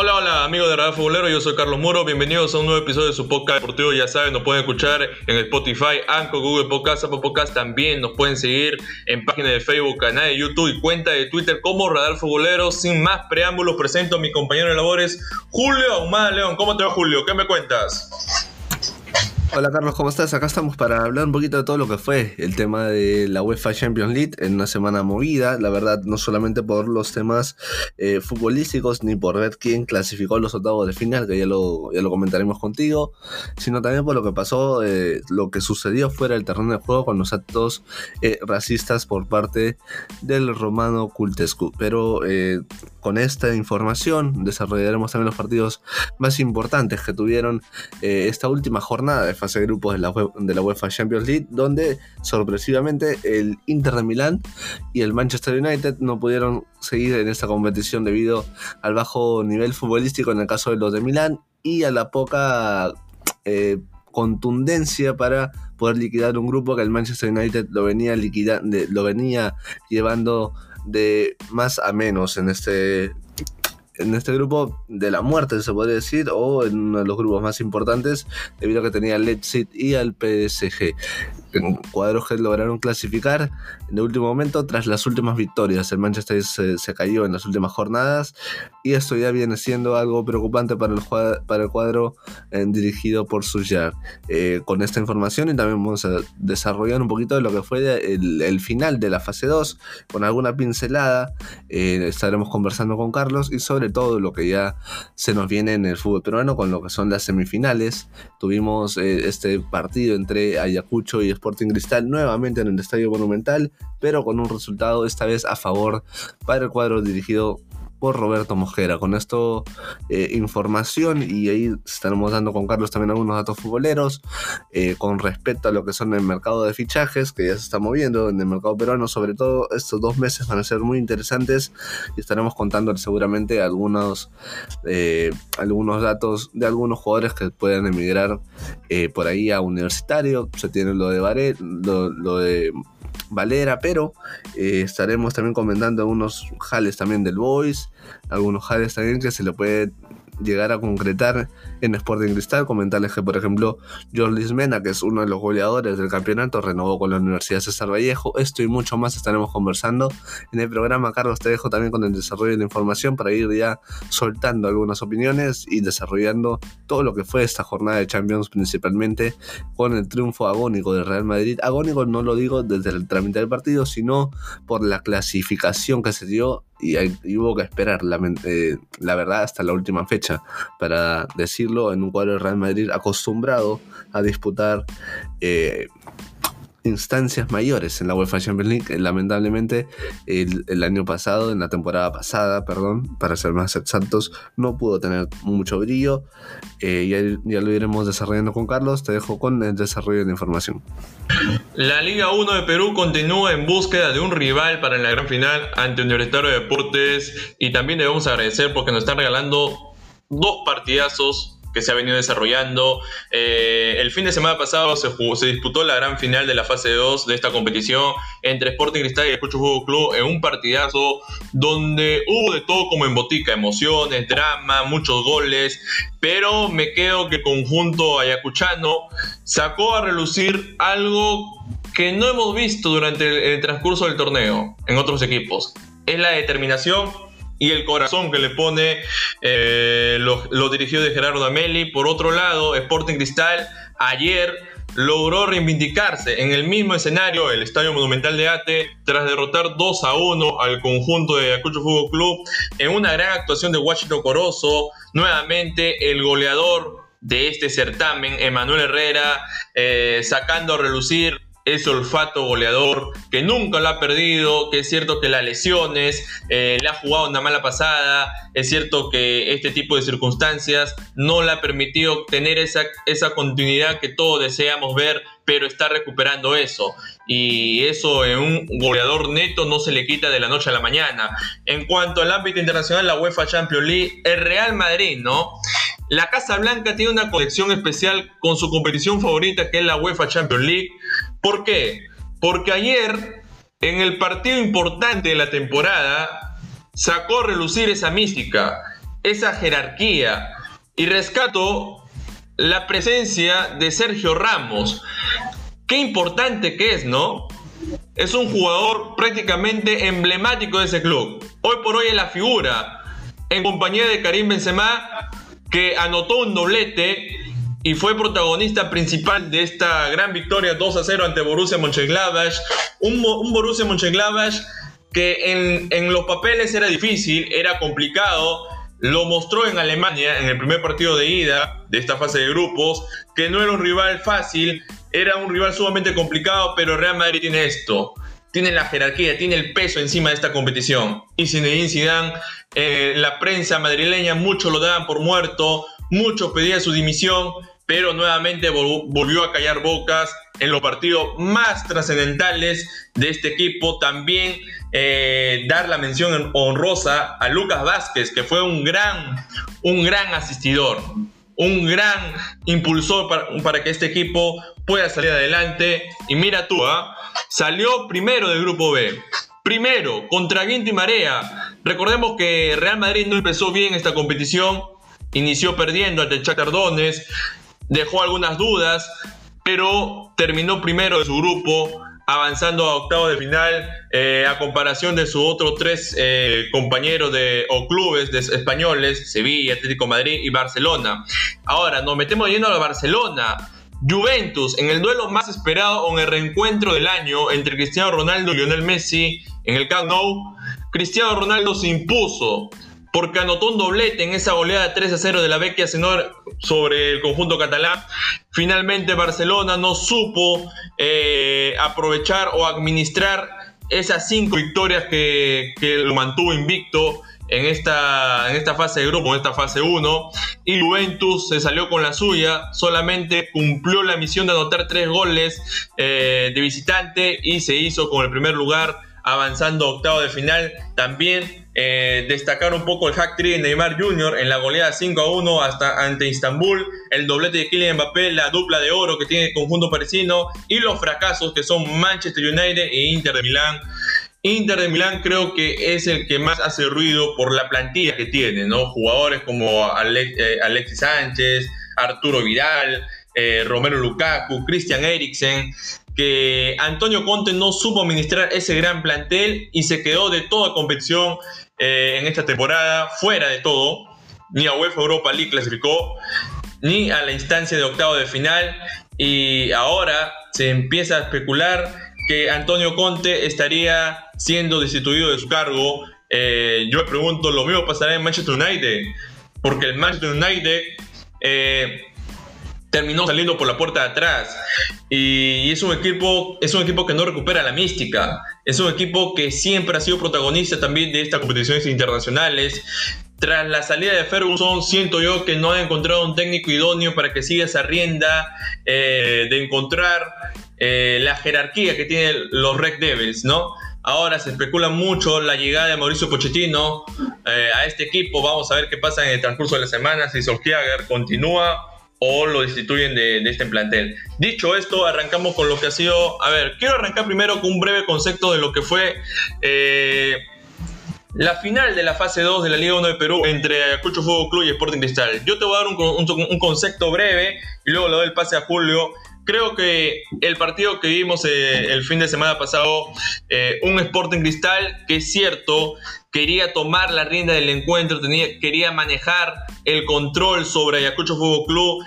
Hola, hola amigos de Radar Futbolero, yo soy Carlos Muro, bienvenidos a un nuevo episodio de su podcast deportivo, ya saben, nos pueden escuchar en Spotify, Anchor, Google Podcast, Apple Podcast, también nos pueden seguir en página de Facebook, canal de YouTube y cuenta de Twitter como Radar Futbolero. Sin más preámbulos, presento a mi compañero de labores, Julio Ahumada León. ¿Cómo te va Julio? ¿Qué me cuentas? Hola Carlos, ¿cómo estás? Acá estamos para hablar un poquito de todo lo que fue el tema de la UEFA Champions League en una semana movida, la verdad, no solamente por los temas eh, futbolísticos ni por ver quién clasificó los octavos de final, que ya lo, ya lo comentaremos contigo, sino también por lo que pasó, eh, lo que sucedió fuera del terreno de juego con los actos eh, racistas por parte del romano Cultescu. Pero con esta información desarrollaremos también los partidos más importantes que tuvieron esta última jornada de fase de grupos de la, de la UEFA Champions League, donde sorpresivamente el Inter de Milán y el Manchester United no pudieron seguir en esta competición debido al bajo nivel futbolístico en el caso de los de Milán y a la poca eh, contundencia para poder liquidar un grupo que el Manchester United lo venía liquidando, lo venía llevando de más a menos en este en este grupo de la muerte, se podría decir, o en uno de los grupos más importantes, debido a que tenía al Leipzig y al PSG cuadros que lograron clasificar en el último momento tras las últimas victorias. El Manchester se, cayó en las últimas jornadas y esto ya viene siendo algo preocupante para el, para el cuadro eh, dirigido por Sujar. Eh, con esta información y también vamos a desarrollar un poquito de lo que fue el, final de la fase 2 con alguna pincelada. Eh, estaremos conversando con Carlos y sobre todo lo que ya se nos viene en el fútbol peruano con lo que son las semifinales. Tuvimos este partido entre Ayacucho y Sporting Cristal nuevamente en el Estadio Monumental, pero con un resultado esta vez a favor para el cuadro dirigido por Roberto Mojera. Con esto, eh, información y ahí estaremos dando con Carlos también algunos datos futboleros eh, con respecto a lo que son el mercado de fichajes que ya se está moviendo en el mercado peruano. Sobre todo, estos dos meses van a ser muy interesantes y estaremos contando seguramente algunos, eh, algunos datos de algunos jugadores que puedan emigrar por ahí a universitario. Se tiene lo de Varela, lo de Valera, pero eh, estaremos también comentando algunos jales también del Boys, algunos jales también que se le puede llegar a concretar en Sporting Cristal. Comentarles que, por ejemplo, Jordi Mena, que es uno de los goleadores del campeonato, renovó con la Universidad César Vallejo. Esto y mucho más estaremos conversando en el programa. Carlos, te dejo también con el desarrollo de la información para ir ya soltando algunas opiniones y desarrollando todo lo que fue esta jornada de Champions, principalmente con el triunfo agónico del Real Madrid. Agónico no lo digo desde el trámite del partido, sino por la clasificación que se dio y, hubo que esperar, la, eh, la, verdad, hasta la última fecha para decirlo en un cuadro de Real Madrid acostumbrado a disputar eh, instancias mayores en la UEFA Champions League. Lamentablemente, el, año pasado, en la temporada pasada, perdón, para ser más exactos, no pudo tener mucho brillo. Eh, ya, lo iremos desarrollando con Carlos. Te dejo con el desarrollo de información. La Liga 1 de Perú continúa en búsqueda de un rival para la gran final ante Universitario de Deportes. Y también debemos agradecer porque nos están regalando dos partidazos que se ha venido desarrollando. Eh, el fin de semana pasado se, disputó la gran final de la fase 2 de esta competición entre Sporting Cristal y el Cucho Club en un partidazo donde hubo de todo como en botica, emociones, drama, muchos goles, pero me quedo que el conjunto ayacuchano sacó a relucir algo que no hemos visto durante el transcurso del torneo en otros equipos. Es la determinación y el corazón que le pone eh, los, dirigidos de Gerardo Ameli. Por otro lado, Sporting Cristal ayer logró reivindicarse en el mismo escenario, el Estadio Monumental de Ate, tras derrotar 2 a 1 al conjunto de Ayacucho Fútbol Club en una gran actuación de Washington Corozo. Nuevamente, el goleador de este certamen, Emanuel Herrera, eh, sacando a relucir ese olfato goleador que nunca lo ha perdido, que es cierto que las lesiones eh, le ha jugado una mala pasada, es cierto que este tipo de circunstancias no le ha permitido tener esa, continuidad que todos deseamos ver, pero está recuperando eso. Y eso en un goleador neto no se le quita de la noche a la mañana. En cuanto al ámbito internacional, la UEFA Champions League, el Real Madrid, ¿no? La Casa Blanca tiene una colección especial con su competición favorita que es la UEFA Champions League ¿Por qué? Porque ayer, en el partido importante de la temporada, sacó a relucir esa mística. esa jerarquía y rescato la presencia de Sergio Ramos. Qué importante que es, ¿no? Es un jugador prácticamente emblemático de ese club. Hoy por hoy es la figura, en compañía de Karim Benzema, que anotó un doblete y fue protagonista principal de esta gran victoria 2 a 0 ante Borussia Mönchengladbach. Un, un Borussia Mönchengladbach que en, en los papeles era difícil, era complicado, lo mostró en Alemania en el primer partido de ida de esta fase de grupos, que no era un rival fácil, era un rival sumamente complicado, pero Real Madrid tiene esto, tiene la jerarquía, tiene el peso encima de esta competición. Y Zinedine Zidane, eh, la prensa madrileña, muchos lo daban por muerto, muchos pedían su dimisión, pero nuevamente volvió a callar bocas en los partidos más trascendentales de este equipo. También eh, dar la mención honrosa a Lucas Vázquez, que fue un gran, un gran asistidor, un gran impulsor para, que este equipo pueda salir adelante. Y mira tú, ¿ah? salió primero del grupo B. Primero, contra viento y marea. Recordemos que Real Madrid no empezó bien esta competición. Inició perdiendo ante el Shakhtar Dejó algunas dudas, pero terminó primero de su grupo avanzando a octavo de final eh, a comparación de sus otros tres eh, compañeros de, o clubes de, españoles, Sevilla, Atlético Madrid y Barcelona. Ahora, nos metemos yendo a Barcelona. Juventus, en el duelo más esperado o en el reencuentro del año entre Cristiano Ronaldo y Lionel Messi en el Camp Nou, Cristiano Ronaldo se impuso porque anotó un doblete en esa goleada 3 a 0 de la Vecchia Senor sobre el conjunto catalán. Finalmente Barcelona no supo eh, aprovechar o administrar esas cinco victorias que, lo mantuvo invicto en esta, en esta fase de grupo, en esta fase 1. Y Juventus se salió con la suya, solamente cumplió la misión de anotar tres goles eh, de visitante y se hizo con el primer lugar avanzando octavo de final. También eh, destacar un poco el hack trick de Neymar Jr. en la goleada 5 a 1 hasta ante Istanbul, el doblete de Kylian Mbappé, la dupla de oro que tiene el conjunto parisino y los fracasos que son Manchester United e Inter de Milán. Inter de Milán creo que es el que más hace ruido por la plantilla que tiene, ¿no? Jugadores como eh, Alexis Sánchez, Arturo Vidal, eh, Romero Lukaku, Christian Eriksen, que Antonio Conte no supo administrar ese gran plantel y se quedó de toda competición eh, en esta temporada fuera de todo. Ni a UEFA Europa League clasificó, ni a la instancia de octavo de final. Y ahora se empieza a especular que Antonio Conte estaría siendo destituido de su cargo. Eh, yo me pregunto, ¿lo mismo pasará en Manchester United? Porque el Manchester United eh, terminó saliendo por la puerta de atrás. Y es un equipo, es un equipo que no recupera la mística. Es un equipo que siempre ha sido protagonista también de estas competiciones internacionales. Tras la salida de Ferguson, siento yo que no ha encontrado un técnico idóneo para que siga esa rienda eh, de encontrar eh, la jerarquía que tienen los Red Devils, ¿no? Ahora se especula mucho la llegada de Mauricio Pochettino eh, a este equipo. Vamos a ver qué pasa en el transcurso de la semana. Si Solskjaer continúa o lo destituyen de, este plantel. Dicho esto, arrancamos con lo que ha sido... A ver, quiero arrancar primero con un breve concepto de lo que fue eh, la final de la fase 2 de la Liga 1 de Perú entre Ayacucho Fútbol Club y Sporting Cristal. Yo te voy a dar un, concepto breve y luego le doy el pase a Julio. Creo que el partido que vimos eh, el fin de semana pasado, eh, un Sporting Cristal que es cierto, quería tomar la rienda del encuentro, quería manejar el control sobre Ayacucho Fútbol Club.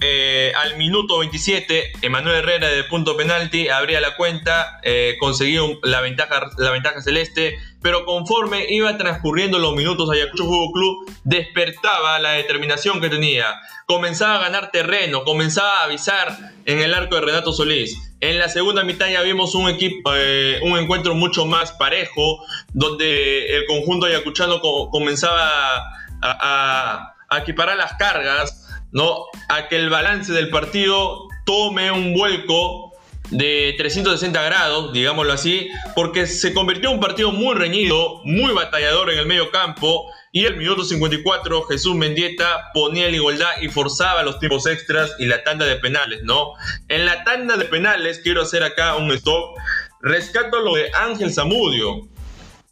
Eh, al minuto 27, Emanuel Herrera de punto penalti abría la cuenta, eh, conseguía la, ventaja, la ventaja celeste, pero conforme iba transcurriendo los minutos, Ayacucho Fútbol Club despertaba la determinación que tenía, comenzaba a ganar terreno, comenzaba a avisar en el arco de Renato Solís. En la segunda mitad ya vimos un equipo, eh, un encuentro mucho más parejo, donde el conjunto ayacuchano comenzaba a, equiparar las cargas, ¿no? A que el balance del partido tome un vuelco de 360 grados, digámoslo así, porque se convirtió en un partido muy reñido, muy batallador en el medio campo, y el minuto 54 Jesús Mendieta ponía la igualdad y forzaba los tiempos extras y la tanda de penales, ¿no? En la tanda de penales quiero hacer acá un stop, rescato lo de Ángel Zamudio,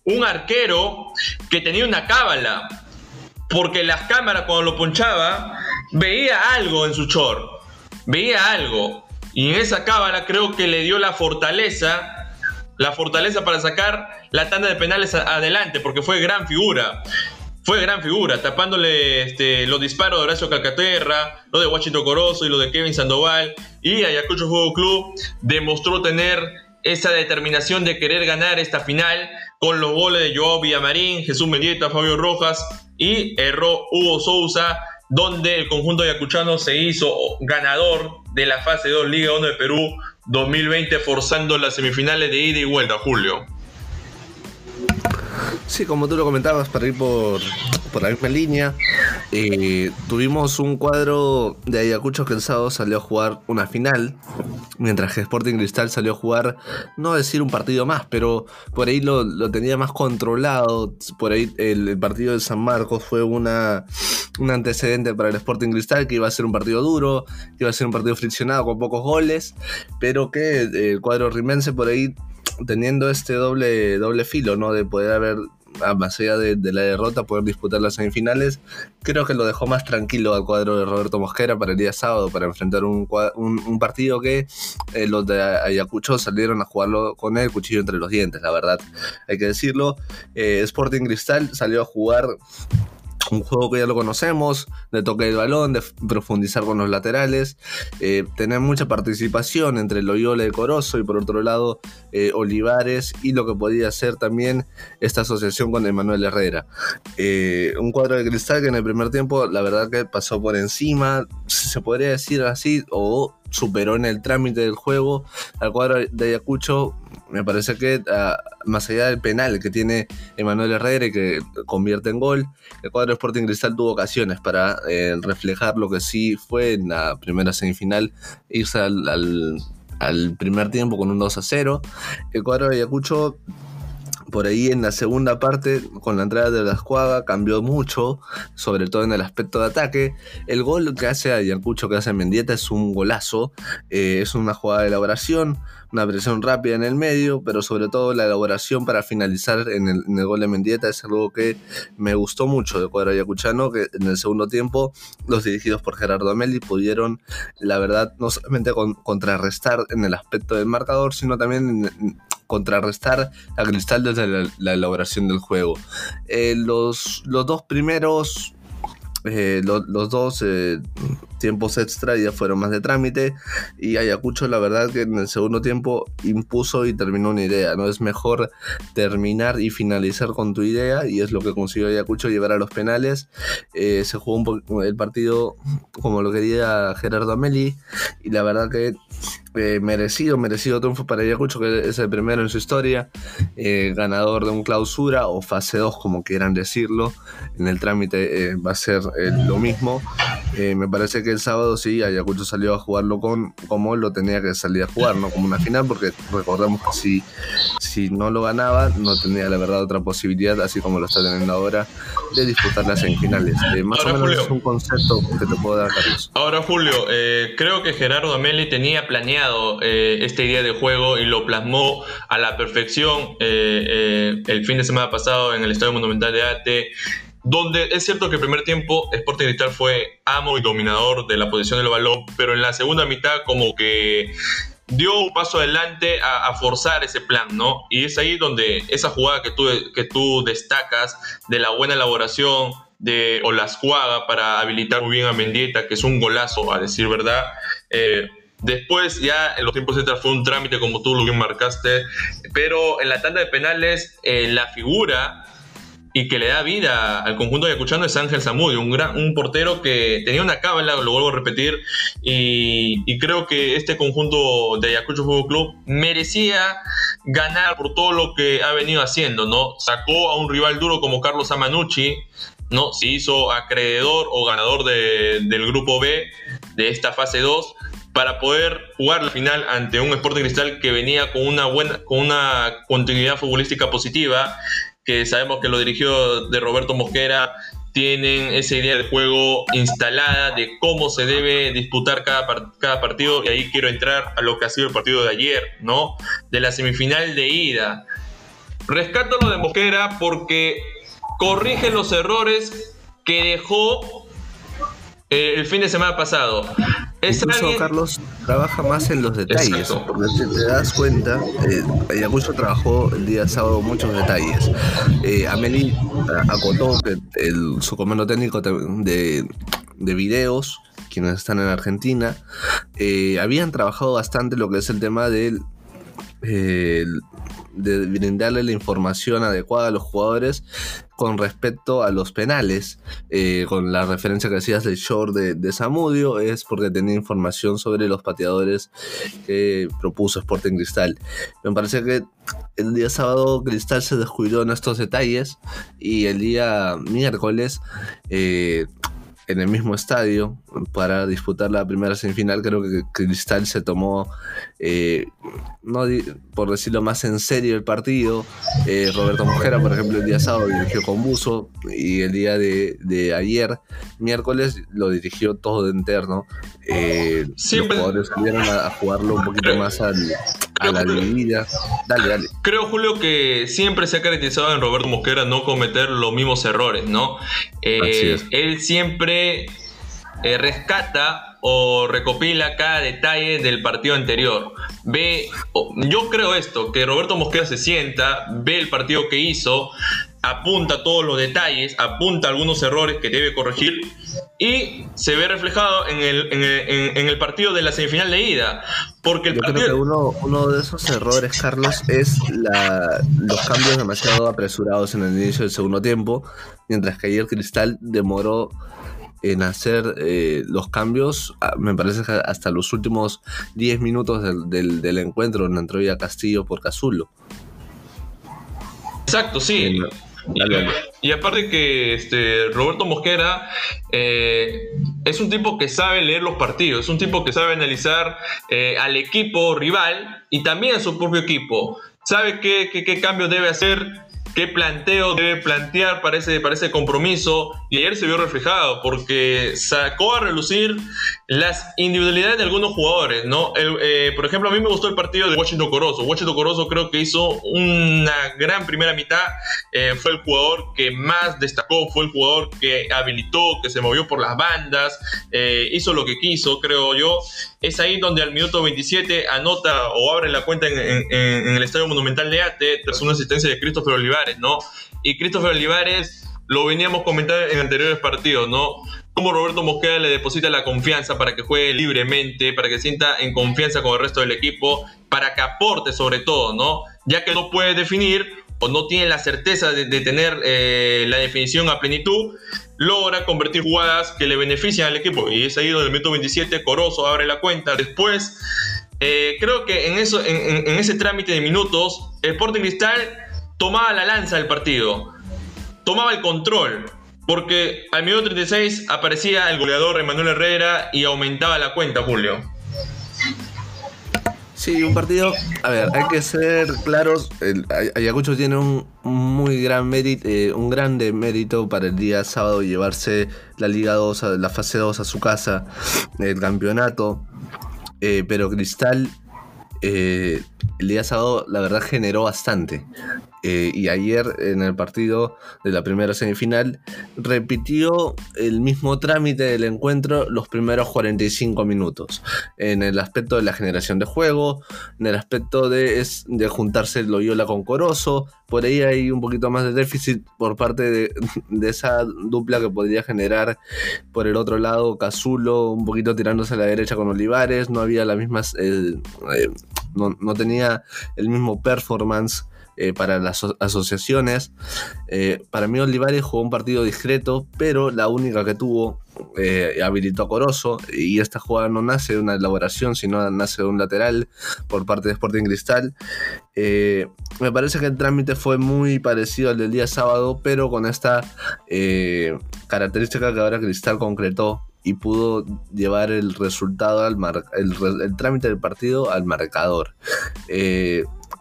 un arquero que tenía una cábala, porque las cámaras cuando lo ponchaba veía algo en su short, veía algo. Y en esa cámara creo que le dio la fortaleza, la fortaleza para sacar la tanda de penales adelante, porque fue gran figura. Fue gran figura, tapándole este, los disparos de Horacio Calcaterra, lo de Washington Corozo y lo de Kevin Sandoval. Y Ayacucho Juego Club demostró tener esa determinación de querer ganar esta final con los goles de Joao Villamarín, Jesús Mendieta, Fabio Rojas y erró Hugo Sousa, donde el conjunto ayacuchano se hizo ganador de la fase 2 Liga 1 de Perú 2020, forzando las semifinales de ida y vuelta, Julio. Sí, como tú lo comentabas, para ir por, la misma línea, eh, tuvimos un cuadro de Ayacucho que el sábado salió a jugar una final, mientras que Sporting Cristal salió a jugar, no decir un partido más, pero por ahí lo, tenía más controlado. Por ahí el, partido de San Marcos fue una, un antecedente para el Sporting Cristal, que iba a ser un partido duro, que iba a ser un partido friccionado con pocos goles, pero que eh, el cuadro rimense por ahí teniendo este doble, doble filo, ¿no? De poder haber más allá de, la derrota, poder disputar las semifinales, creo que lo dejó más tranquilo al cuadro de Roberto Mosquera para el día sábado, para enfrentar un, un, partido que eh, los de Ayacucho salieron a jugarlo con el cuchillo entre los dientes, la verdad, hay que decirlo. Eh, Sporting Cristal salió a jugar un juego que ya lo conocemos, de toque el balón, de profundizar con los laterales, eh, tener mucha participación entre Loyola y Corozo y por otro lado eh, Olivares y lo que podía ser también esta asociación con Emanuel Herrera. Eh, un cuadro de cristal que en el primer tiempo la verdad que pasó por encima, se podría decir así, o superó en el trámite del juego al cuadro de Ayacucho. Me parece que ah, más allá del penal que tiene Emanuel Herrera y que convierte en gol, el cuadro de Sporting Cristal tuvo ocasiones para eh, reflejar lo que sí fue en la primera semifinal, irse al, al primer tiempo con un 2 a 0. El cuadro de Ayacucho por ahí en la segunda parte, con la entrada de la escuadra, cambió mucho, sobre todo en el aspecto de ataque. El gol que hace Ayacucho, que hace Mendieta, es un golazo. Eh, es una jugada de elaboración, una presión rápida en el medio, pero sobre todo la elaboración para finalizar en el, gol de Mendieta es algo que me gustó mucho de cuadro ayacuchano, que en el segundo tiempo los dirigidos por Gerardo Ameli pudieron, la verdad, no solamente contrarrestar en el aspecto del marcador, sino también en, contrarrestar a Cristal desde la, elaboración del juego. Eh, los, los dos primeros eh, los dos eh, tiempos extra ya fueron más de trámite y Ayacucho la verdad que en el segundo tiempo impuso y terminó una idea, ¿no? Es mejor terminar y finalizar con tu idea y es lo que consiguió Ayacucho llevar a los penales. se jugó el partido como lo quería Gerardo Ameli y la verdad que eh, merecido, merecido triunfo para Ayacucho, que es el primero en su historia, eh, ganador de un clausura o fase 2, como quieran decirlo. En el trámite eh, va a ser lo mismo. me parece que el sábado sí, Ayacucho salió a jugarlo con, como lo tenía que salir a jugar, ¿no? Como una final, porque recordamos que si, si no lo ganaba, no tenía la verdad otra posibilidad, así como lo está teniendo ahora, de disputar las semifinales. más o menos es un concepto que te puedo dar, Carlos. Ahora, Julio, creo que Gerardo Ameli tenía planeado eh, esta idea de juego y lo plasmó a la perfección eh, eh, el fin de semana pasado en el Estadio Monumental de Ate, donde es cierto que el primer tiempo Sporting Cristal fue amo y dominador de la posición del balón, pero en la segunda mitad como que dio un paso adelante a, forzar ese plan, ¿no? Y es ahí donde esa jugada que tú, que tú destacas de la buena elaboración de Olascuaga para habilitar muy bien a Mendieta, que es un golazo, a decir verdad, Después ya en los tiempos extras fue un trámite como tú lo bien marcaste, pero en la tanda de penales la figura y que le da vida al conjunto de Ayacuchano es Ángel Zamudio, un, gran, un portero que tenía una cábala, lo vuelvo a repetir, y, creo que este conjunto de Ayacucho Fútbol Club merecía ganar por todo lo que ha venido haciendo, ¿no? Sacó a un rival duro como Carlos Amanucci, ¿no? Se hizo acreedor o ganador del grupo B de esta fase 2 para poder jugar la final ante un Sporting Cristal que venía con una buena con una continuidad futbolística positiva, que sabemos que lo dirigió de Roberto Mosquera tienen esa idea de juego instalada de cómo se debe disputar cada, cada partido y ahí quiero entrar a lo que ha sido el partido de ayer, ¿no? De la semifinal de ida. Rescato lo de Mosquera porque corrige los errores que dejó eh, el fin de semana pasado. Incluso Carlos trabaja más en los detalles, porque si te das cuenta, eh, Ayacucho trabajó el día sábado muchos detalles. Eh, Ameli acotó que el, su comando técnico de, de videos, quienes están en Argentina, eh, habían trabajado bastante lo que es el tema del de brindarle la información adecuada a los jugadores con respecto a los penales. Eh, con la referencia que hacías del short de, de, Samudio, es porque tenía información sobre los pateadores que propuso Sporting Cristal. Me parece que el día sábado Cristal se descuidó en estos detalles y el día miércoles eh, en el mismo estadio para disputar la primera semifinal. Creo que Cristal se tomó, eh, no por decirlo más en serio, el partido. Eh, Roberto Mojera, por ejemplo, el día sábado dirigió con Buzo y el día de, ayer, miércoles, lo dirigió todo de interno. Eh, los jugadores salieron a, jugarlo un poquito más al, a la dividida. Dale, dale. Creo, Julio, que siempre se ha caracterizado en Roberto Mosquera no cometer los mismos errores, ¿no? Él siempre eh, rescata o recopila cada detalle del partido anterior. Ve, yo creo esto, que Roberto Mosquera se sienta, ve el partido que hizo, apunta todos los detalles, apunta algunos errores que debe corregir y se ve reflejado en el, en el, partido de la semifinal de ida. Porque el Yo creo que uno, uno, de esos errores, Carlos, es la, los cambios demasiado apresurados en el inicio del segundo tiempo, mientras que ayer Cristal demoró en hacer eh, los cambios, ah, me parece que hasta los últimos 10 minutos del, del, encuentro en entró ya Castillo por Cazulo. Exacto, sí. Y, aparte que este, Roberto Mosquera eh, es un tipo que sabe leer los partidos, es un tipo que sabe analizar eh, al equipo rival y también a su propio equipo. Sabe qué, qué, qué cambio debe hacer qué planteo debe plantear para ese, para ese compromiso. Y ayer se vio reflejado porque sacó a relucir las individualidades de algunos jugadores, ¿no? Eh, por ejemplo, a mí me gustó el partido de Washington Corozo. Washington Corozo creo que hizo una gran primera mitad. Eh, fue el jugador que más destacó, fue el jugador que habilitó, que se movió por las bandas, eh, hizo lo que quiso, creo yo. Es ahí donde al minuto 27 anota o abre la cuenta en, el Estadio Monumental de Ate tras una asistencia de Christopher Olivares ¿no? Y Christopher Olivares lo veníamos comentando en anteriores partidos, ¿no? Cómo Roberto Mosquera le deposita la confianza para que juegue libremente, para que sienta en confianza con el resto del equipo, para que aporte sobre todo, ¿no? Ya que no puede definir o no tiene la certeza de, tener eh, la definición a plenitud, logra convertir jugadas que le benefician al equipo. Y es ahí donde el minuto 27 Corozo abre la cuenta. Después, eh, creo que en, eso, en, en ese trámite de minutos, Sporting Cristal tomaba la lanza del partido, tomaba el control, porque al minuto 36 aparecía el goleador Emanuel Herrera y aumentaba la cuenta, Julio. Sí, un partido, a ver, hay que ser claros, Ayacucho tiene un muy gran mérito, eh, un grande mérito para el día sábado llevarse la Liga 2, la fase 2 a su casa, el campeonato, eh, pero Cristal eh, el día sábado la verdad generó bastante. Eh, y ayer en el partido de la primera semifinal repitió el mismo trámite del encuentro los primeros 45 minutos. En el aspecto de la generación de juego, en el aspecto de, es, de juntarse Loyola con Corozo. Por ahí hay un poquito más de déficit por parte de, esa dupla que podría generar por el otro lado Cazulo, un poquito tirándose a la derecha con Olivares. No había la misma. Eh, no, no tenía el mismo performance eh, para las asociaciones. Eh, para mí Olivares jugó un partido discreto, pero la única que tuvo eh, habilitó a Corozo y esta jugada no nace de una elaboración, sino nace de un lateral por parte de Sporting Cristal. me parece que el trámite fue muy parecido al del día sábado, pero con esta característica que ahora Cristal concretó y pudo llevar el resultado al el, trámite del partido al marcador.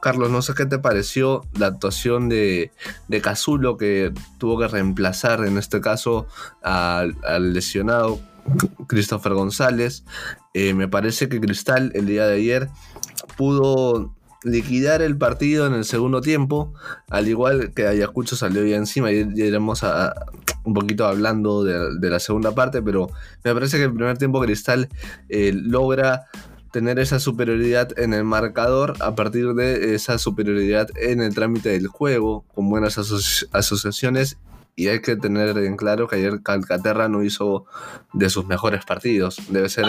Carlos, no sé qué te pareció la actuación de, de Cazulo que tuvo que reemplazar en este caso al, lesionado Christopher González. Eh, me parece que Cristal el día de ayer pudo liquidar el partido en el segundo tiempo, al igual que Ayacucho salió ya encima y iremos a, un poquito hablando de, la segunda parte, pero me parece que el primer tiempo Cristal eh, logra tener esa superioridad en el marcador a partir de esa superioridad en el trámite del juego, con buenas asociaciones y hay que tener en claro que ayer Calcaterra no hizo de sus mejores partidos. Debe ser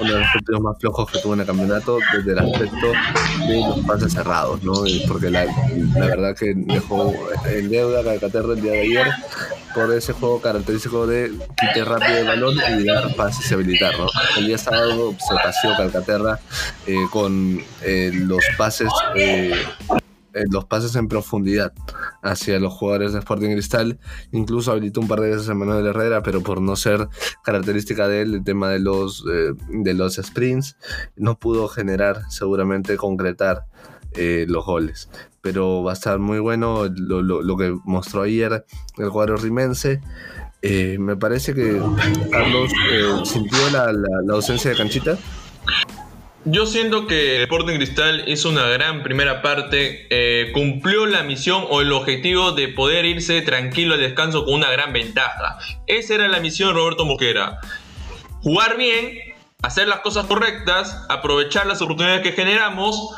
uno de los partidos más flojos que tuvo en el campeonato desde el aspecto de los pases cerrados, ¿no? Porque la, verdad que dejó en deuda Calcaterra el día de ayer por ese juego característico de quitar rápido el balón y dar pases y habilitar, ¿no? El día sábado se paseó Calcaterra eh, con eh, los pases eh, eh, los pases en profundidad hacia los jugadores de Sporting Cristal. Incluso habilitó un par de veces a Manuel Herrera, pero por no ser característica de él el tema de los, eh, de los sprints, no pudo generar, seguramente concretar los goles. Pero va a estar muy bueno lo, que mostró ayer el cuadro rimense. me parece que Carlos sintió la, ausencia de Canchita. Yo siento que Sporting Cristal hizo una gran primera parte, eh, cumplió la misión o el objetivo de poder irse tranquilo al descanso con una gran ventaja. Esa era la misión de Roberto Mosquera. Jugar bien, hacer las cosas correctas, aprovechar las oportunidades que generamos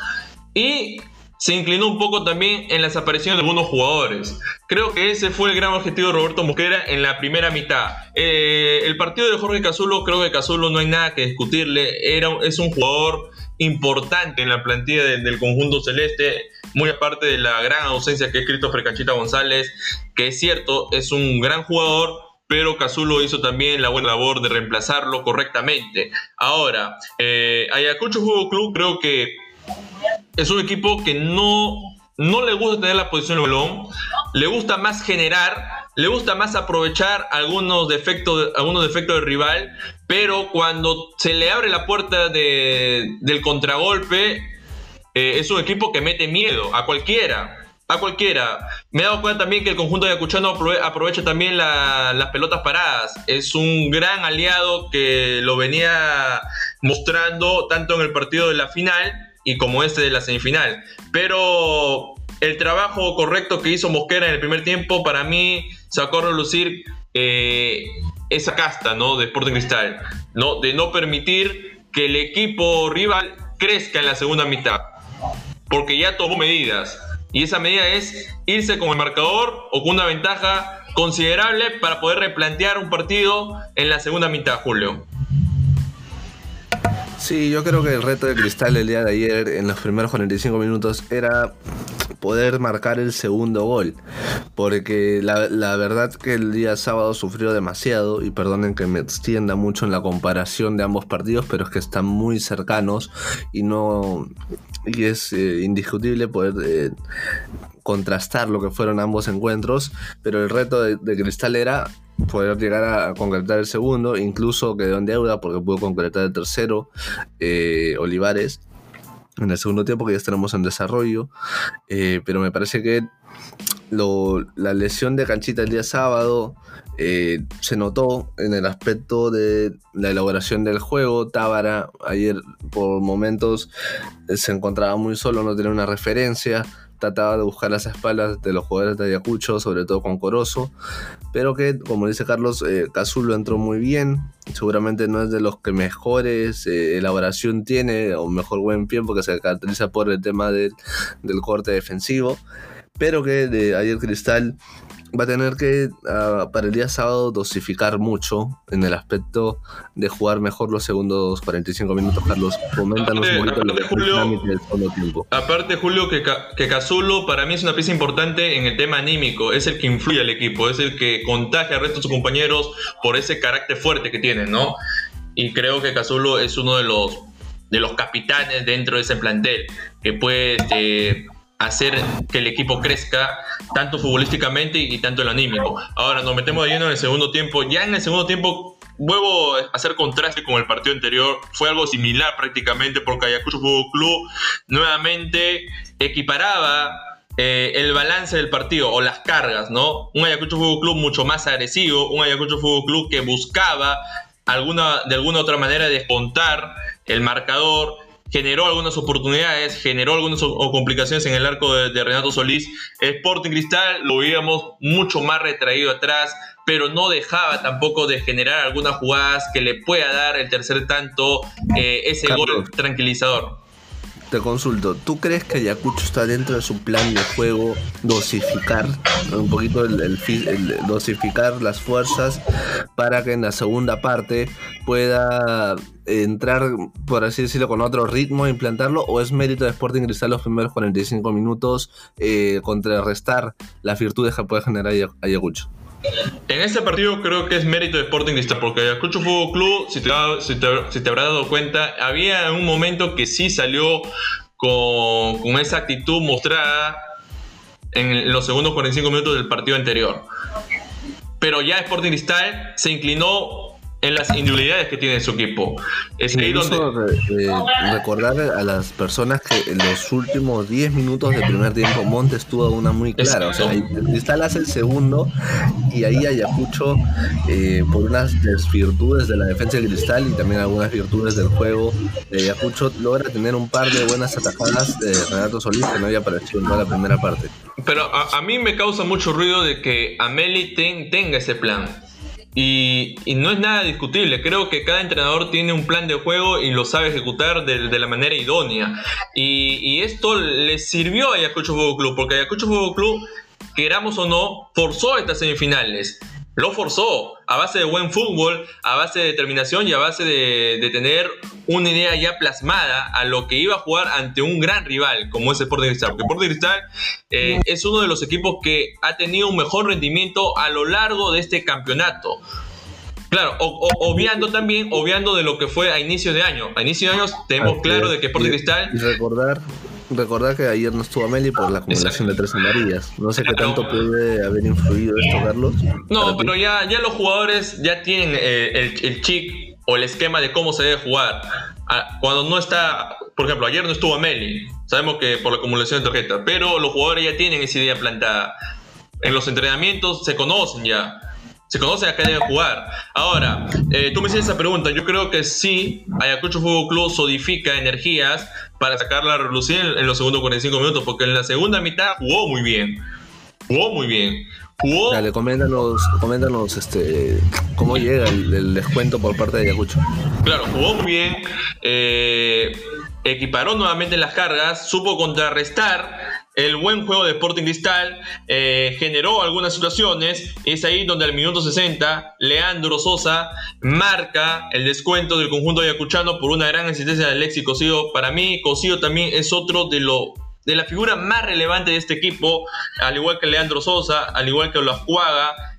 y se inclinó un poco también en las apariciones de algunos jugadores. Creo que ese fue el gran objetivo de Roberto Mosquera en la primera mitad. Eh, el partido de Jorge Cazulo, creo que Cazulo no hay nada que discutirle. Era, es un jugador importante en la plantilla del conjunto celeste, muy aparte de la gran ausencia que es Christopher Cachita González, que es cierto, es un gran jugador, pero Cazulo hizo también la buena labor de reemplazarlo correctamente. Ahora, eh, Ayacucho Fútbol Club creo que es un equipo que no, no le gusta tener la posición del balón, le gusta más generar, le gusta más aprovechar algunos defectos, algunos defectos del rival, pero cuando se le abre la puerta del contragolpe, eh, es un equipo que mete miedo a cualquiera. A cualquiera. Me he dado cuenta también que el conjunto de Acuchano aprovecha también las pelotas paradas. Es un gran aliado que lo venía mostrando tanto en el partido de la final y como este de la semifinal. Pero el trabajo correcto que hizo Mosquera en el primer tiempo, para mí sacó a relucir eh, esa casta ¿no? de Sporting Cristal, ¿no? de no permitir que el equipo rival crezca en la segunda mitad, porque ya tomó medidas. Y esa medida es irse con el marcador o con una ventaja considerable para poder replantear un partido en la segunda mitad, Julio. Sí, yo creo que el reto de Cristal el día de ayer, en los primeros 45 minutos, era poder marcar el segundo gol. Porque la, la, verdad que el día sábado sufrió demasiado, y perdonen que me extienda mucho en la comparación de ambos partidos, pero es que están muy cercanos y no. Y es eh, indiscutible poder. Eh, contrastar lo que fueron ambos encuentros, pero el reto de Cristal era poder llegar a concretar el segundo, incluso quedó en deuda porque pudo concretar el tercero, eh, Olivares, en el segundo tiempo que ya estaremos en desarrollo, eh, pero me parece que la lesión de Canchita el día sábado eh, se notó en el aspecto de la elaboración del juego. Tábara ayer por momentos se encontraba muy solo, no tenía una referencia trataba de buscar las espaldas de los jugadores de Ayacucho, sobre todo con Corozo, pero que, como dice Carlos, eh, Cazulo entró muy bien, seguramente no es de los que mejores eh, elaboración tiene, o mejor buen pie, porque se caracteriza por el tema del corte defensivo, pero que de ayer Cristal va a tener que, ah, para el día sábado, dosificar mucho en el aspecto de jugar mejor los segundos 45 minutos. Carlos, coméntanos un poquito lo que Julio, del segundo tiempo. Aparte, Julio, que, que Cazulo para mí es una pieza importante en el tema anímico. Es el que influye al equipo, es el que contagia al resto de sus compañeros por ese carácter fuerte que tiene, ¿no? Y creo que Cazulo es uno de los, de los capitanes dentro de ese plantel que puede. Este, hacer que el equipo crezca tanto futbolísticamente y tanto en lo anímico. Ahora nos metemos de lleno en el segundo tiempo. Ya en el segundo tiempo vuelvo a hacer contraste con el partido anterior. Fue algo similar prácticamente porque Ayacucho Fútbol Club nuevamente equiparaba eh, el balance del partido o las cargas, ¿no? Un Ayacucho Fútbol Club mucho más agresivo, un Ayacucho Fútbol Club que buscaba alguna, de alguna otra manera descontar el marcador, generó algunas oportunidades, generó algunas complicaciones en el arco de, Renato Solís. Sporting Cristal lo veíamos mucho más retraído atrás, pero no dejaba tampoco de generar algunas jugadas que le pueda dar el tercer tanto, eh, ese gol tranquilizador te consulto, ¿tú crees que Ayacucho está dentro de su plan de juego dosificar un poquito el, dosificar las fuerzas para que en la segunda parte pueda entrar, por así decirlo, con otro ritmo e implantarlo? ¿O es mérito de Sporting Cristal los primeros 45 minutos eh, contrarrestar las virtudes que puede generar Ayacucho? En este partido creo que es mérito de Sporting Cristal, porque Ayacucho Fútbol Club, si te, si, te, habrás dado cuenta, había un momento que sí salió con, con esa actitud mostrada en los segundos 45 minutos del partido anterior. Pero ya Sporting Cristal se inclinó en las individualidades que tiene su equipo. Es ahí donde... recordar a las personas que en los últimos 10 minutos del primer tiempo Montes tuvo una muy clara. O sea, Cristal hace el segundo y ahí Ayacucho, eh, por unas virtudes de la defensa de Cristal y también algunas virtudes del juego de Ayacucho, logra tener un par de buenas atajadas de Renato Solís que no había aparecido en toda la primera parte. Pero a, mí me causa mucho ruido de que Ameli tenga ese plan y, no es nada discutible. Creo que cada entrenador tiene un plan de juego y lo sabe ejecutar de, la manera idónea. Y, esto le sirvió a Ayacucho Fútbol Club, porque Ayacucho Fútbol Club, queramos o no, forzó estas semifinales lo forzó a base de buen fútbol, a base de determinación y a base de, tener una idea ya plasmada a lo que iba a jugar ante un gran rival como es Sporting Cristal. Porque Sporting Cristal eh, es uno de los equipos que ha tenido un mejor rendimiento a lo largo de este campeonato. Claro, obviando también, obviando de lo que fue a inicio de año. A inicio de año tenemos claro de que Sporting Cristal... recordar recordar que ayer no estuvo Meli por la acumulación de tres amarillas. No sé qué tanto puede haber influido esto, Carlos. No, pero ya, ya los jugadores ya tienen eh, el, el chip o el esquema de cómo se debe jugar. Ah, cuando no está, por ejemplo, ayer no estuvo Meli. Sabemos que por la acumulación de tarjetas, pero los jugadores ya tienen esa idea plantada. En los entrenamientos se conocen ya se conoce a qué deben jugar. Ahora, eh, tú me hiciste esa pregunta. Yo creo que sí, Ayacucho Fútbol Club sodifica energías para sacarla a relucir en, los segundos 45 minutos, porque en la segunda mitad jugó muy bien. Jugó muy bien. Jugó... Dale, coméntanos, coméntanos este, cómo llega el, descuento por parte de Ayacucho. Claro, jugó muy bien. Eh, equiparó nuevamente las cargas, supo contrarrestar el buen juego de Sporting Cristal eh, generó algunas situaciones. Es ahí donde al minuto 60 Leandro Sosa marca el descuento del conjunto ayacuchano por una gran asistencia de Alexis Cosío. Para mí, Cosío también es otro de lo de la figura más relevante de este equipo, al igual que Leandro Sosa, al igual que Los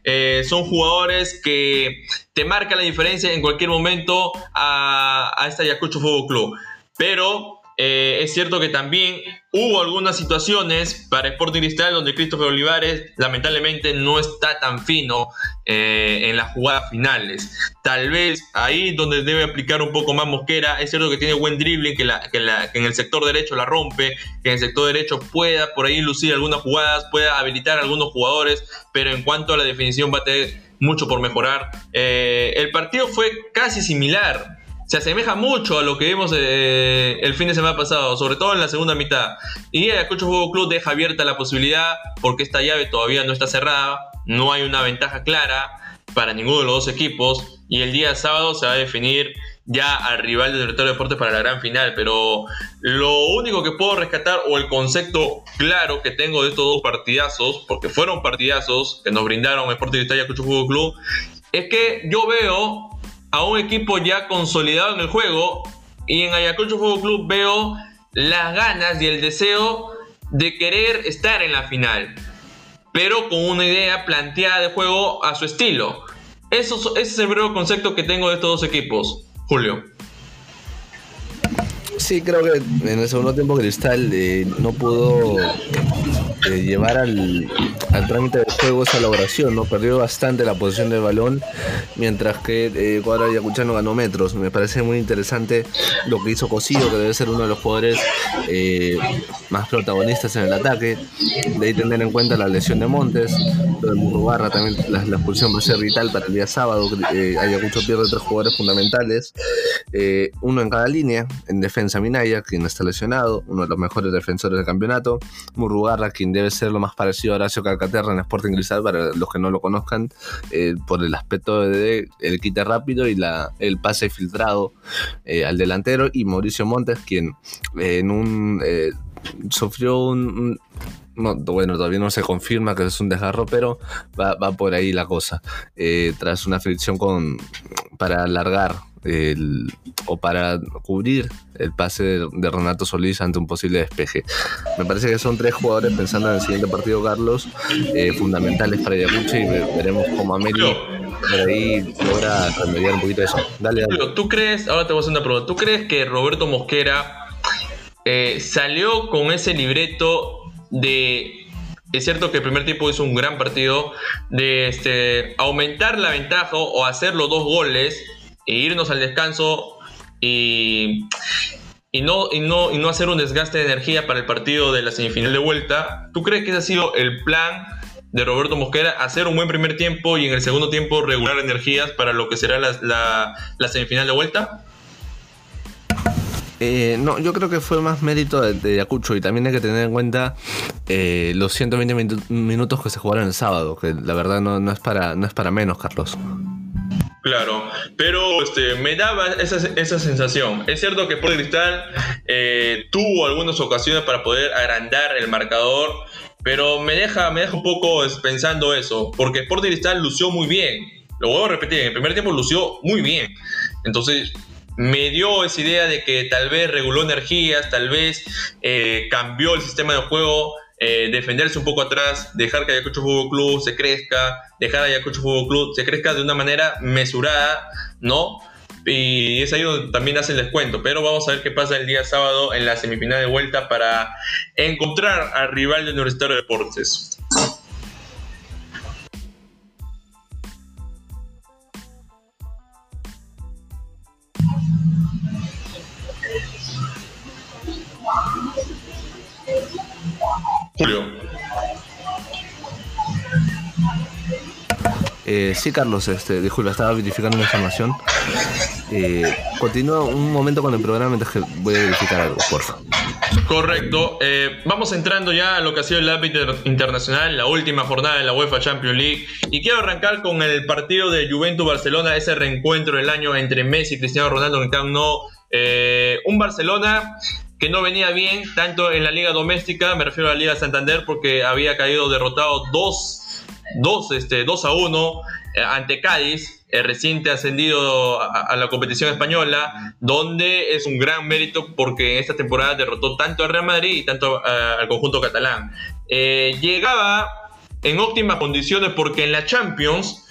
eh, son jugadores que te marcan la diferencia en cualquier momento a, a este Ayacucho Fútbol Club. Pero eh, es cierto que también hubo algunas situaciones para Sporting Cristal donde Christopher Olivares lamentablemente no está tan fino eh, en las jugadas finales. Tal vez ahí donde debe aplicar un poco más Mosquera. Es cierto que tiene buen dribbling, que, en el sector derecho la rompe, que en el sector derecho pueda por ahí lucir algunas jugadas, pueda habilitar a algunos jugadores, pero en cuanto a la definición va a tener mucho por mejorar. Eh, el partido fue casi similar se asemeja mucho a lo que vimos eh, el fin de semana pasado, sobre todo en la segunda mitad. Y Ayacucho Fútbol Club deja abierta la posibilidad, porque esta llave todavía no está cerrada, no hay una ventaja clara para ninguno de los dos equipos, y el día sábado se va a definir ya al rival del Director de Deportes para la gran final. Pero lo único que puedo rescatar, o el concepto claro que tengo de estos dos partidazos, porque fueron partidazos que nos brindaron Sporting Cristal y Ayacucho Fútbol Club, es que yo veo a un equipo ya consolidado en el juego y en Ayacucho Fútbol Club veo las ganas y el deseo de querer estar en la final, pero con una idea planteada de juego a su estilo. Eso, ese es el breve concepto que tengo de estos dos equipos, Julio. Sí, creo que en el segundo tiempo Cristal eh, no pudo eh, llevar al, trámite del juego esa elaboración, ¿no? Perdió bastante la posición del balón, mientras que eh, Cuadra Yacuchano ganó metros. Me parece muy interesante lo que hizo Cosío, que debe ser uno de los jugadores más protagonistas en el ataque. De ahí tener en cuenta la lesión de Montes, de también la, expulsión va a ser vital para el día sábado. Eh, Ayacucho pierde tres jugadores fundamentales, eh, uno en cada línea, en defensa Minaya, quien está lesionado, uno de los mejores defensores del campeonato, Murrugarra, quien debe ser lo más parecido a Horacio Calcaterra en Sporting Cristal, para los que no lo conozcan, eh, por el aspecto de el quite rápido y la, el pase filtrado eh, al delantero, y Mauricio Montes, quien en un sufrió un, bueno, todavía no se confirma que es un desgarro, pero va, por ahí la cosa. Eh, tras una fricción con para alargar el, o para cubrir el pase de, Renato Solís ante un posible despeje. Me parece que son tres jugadores pensando en el siguiente partido, Carlos, eh, fundamentales para Ayacucho y veremos cómo América por ahí logra remediar un poquito eso. Dale, dale. ¿Tú crees, ahora te voy a hacer una pregunta, ¿tú crees que Roberto Mosquera eh, salió con ese libreto de es cierto que el primer tiempo hizo un gran partido de este, aumentar la ventaja o hacer los dos goles e irnos al descanso y, y, no, y, no, y no hacer un desgaste de energía para el partido de la semifinal de vuelta. ¿Tú crees que ese ha sido el plan de Roberto Mosquera? Hacer un buen primer tiempo y en el segundo tiempo regular energías para lo que será la, la semifinal de vuelta? Eh, no, yo creo que fue más mérito de, de y también hay que tener en cuenta eh, los 120 minutos que se jugaron el sábado, que la verdad no, es, para, no es para menos, Carlos. Claro, pero este, me daba esa, esa sensación. Es cierto que Sport Cristal eh, tuvo algunas ocasiones para poder agrandar el marcador, pero me deja, me deja un poco pensando eso, porque Sport Cristal lució muy bien. Lo vuelvo a repetir, en el primer tiempo lució muy bien. Entonces, me dio esa idea de que tal vez reguló energías, tal vez eh, cambió el sistema de juego, eh, defenderse un poco atrás, dejar que Ayacucho Fútbol Club se crezca, dejar a Ayacucho Fútbol Club se crezca de una manera mesurada, ¿no? Y es ahí donde también hace el descuento. Pero vamos a ver qué pasa el día sábado en la semifinal de vuelta para encontrar al rival del Universitario de Deportes. Eh, sí, Carlos, este, disculpa, estaba verificando una información. Eh, continúa un momento con el programa mientras que voy a verificar algo, por favor. Correcto. Eh, vamos entrando ya a lo que ha sido el ámbito internacional, la última jornada de la UEFA Champions League. Y quiero arrancar con el partido de Juventus-Barcelona, ese reencuentro del año entre Messi y Cristiano Ronaldo en Camp Nou. un Barcelona que no venía bien, tanto en la liga doméstica, me refiero a la liga Santander, porque había caído derrotado 2, este, a 1 eh, ante Cádiz, reciente ascendido a, la competición española, donde es un gran mérito porque esta temporada derrotó tanto al Real Madrid y tanto eh, al conjunto catalán. Eh, llegaba en óptimas condiciones porque en la Champions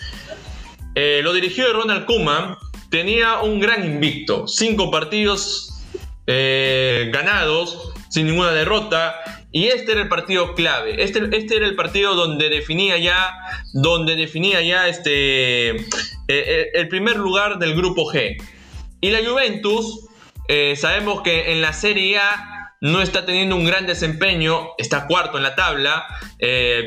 lo dirigió Ronald Koeman tenía un gran invicto, cinco partidos ganados, sin ninguna derrota. Y este era el partido clave. Este, este era el partido donde definía ya, donde definía ya este, eh, eh, el primer lugar del grupo G. Y la Juventus, sabemos que en la Serie A no está teniendo un gran desempeño, está cuarto en la tabla,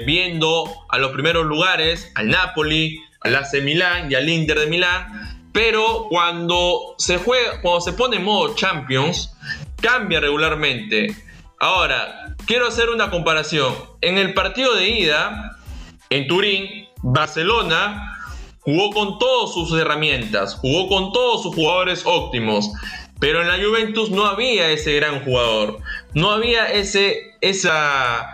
viendo a los primeros lugares, al Napoli, al AC Milán y al Inter de Milán pero cuando se juega, cuando se pone en modo Champions, cambia regularmente. Ahora, quiero hacer una comparación. En el partido de ida, en Turín, Barcelona jugó con todas sus herramientas, jugó con todos sus jugadores óptimos. Pero en la Juventus no había ese gran jugador, no había ese, esa,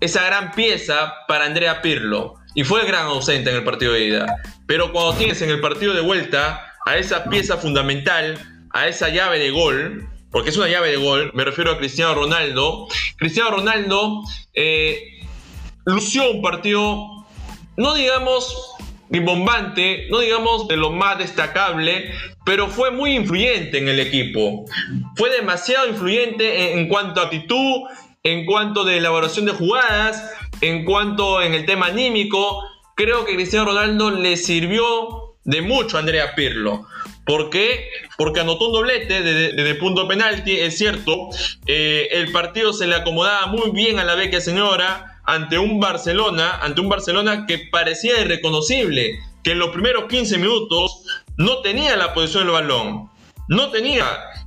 esa gran pieza para Andrea Pirlo. Y fue el gran ausente en el partido de ida. Pero cuando tienes en el partido de vuelta a esa pieza fundamental, a esa llave de gol, porque es una llave de gol, me refiero a Cristiano Ronaldo. Cristiano Ronaldo eh, lució un partido, no digamos bombante, no digamos de lo más destacable, pero fue muy influyente en el equipo. Fue demasiado influyente en, cuanto a actitud, en cuanto de elaboración de jugadas, en cuanto en el tema anímico. Creo que Cristiano Ronaldo le sirvió de mucho Andrea Pirlo. ¿Por qué? Porque anotó un doblete desde, punto penalti, es cierto. Eh, el partido se le acomodaba muy bien a la vecchia señora, ante un Barcelona, ante un Barcelona que parecía irreconocible, que en los primeros 15 minutos no tenía la posición del balón. No tenía.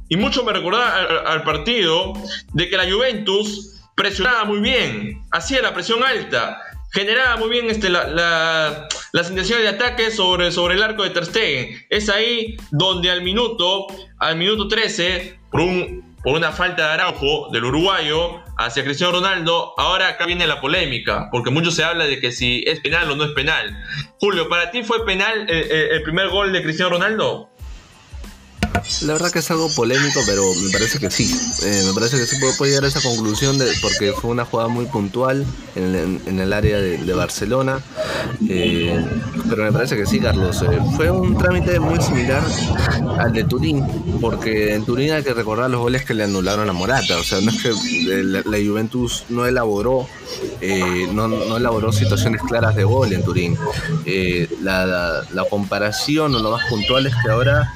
Y mucho me recordaba al, partido de que la Juventus presionaba muy bien, hacía la presión alta, generaba muy bien este, la, la, las intenciones de ataque sobre, sobre el arco de Ter Stegen. Es ahí donde al minuto, al minuto 13, por, un, por una falta de Araujo del uruguayo hacia Cristiano Ronaldo, ahora acá viene la polémica, porque mucho se habla de que si es penal o no es penal. Julio, ¿para ti fue penal el primer gol de Cristiano Ronaldo? La verdad que es algo polémico, pero me parece que sí. Eh, me parece que sí puedo, llegar a esa conclusión porque fue una jugada muy puntual en, el área de, Barcelona. Eh, pero me parece que sí, Carlos. Eh, fue un trámite muy similar al de Turín, porque en Turín hay que recordar los goles que le anularon a Morata. O sea, no es que la, Juventus no elaboró, no, no, elaboró situaciones claras de gol en Turín. La, la, comparación o lo más puntual es que ahora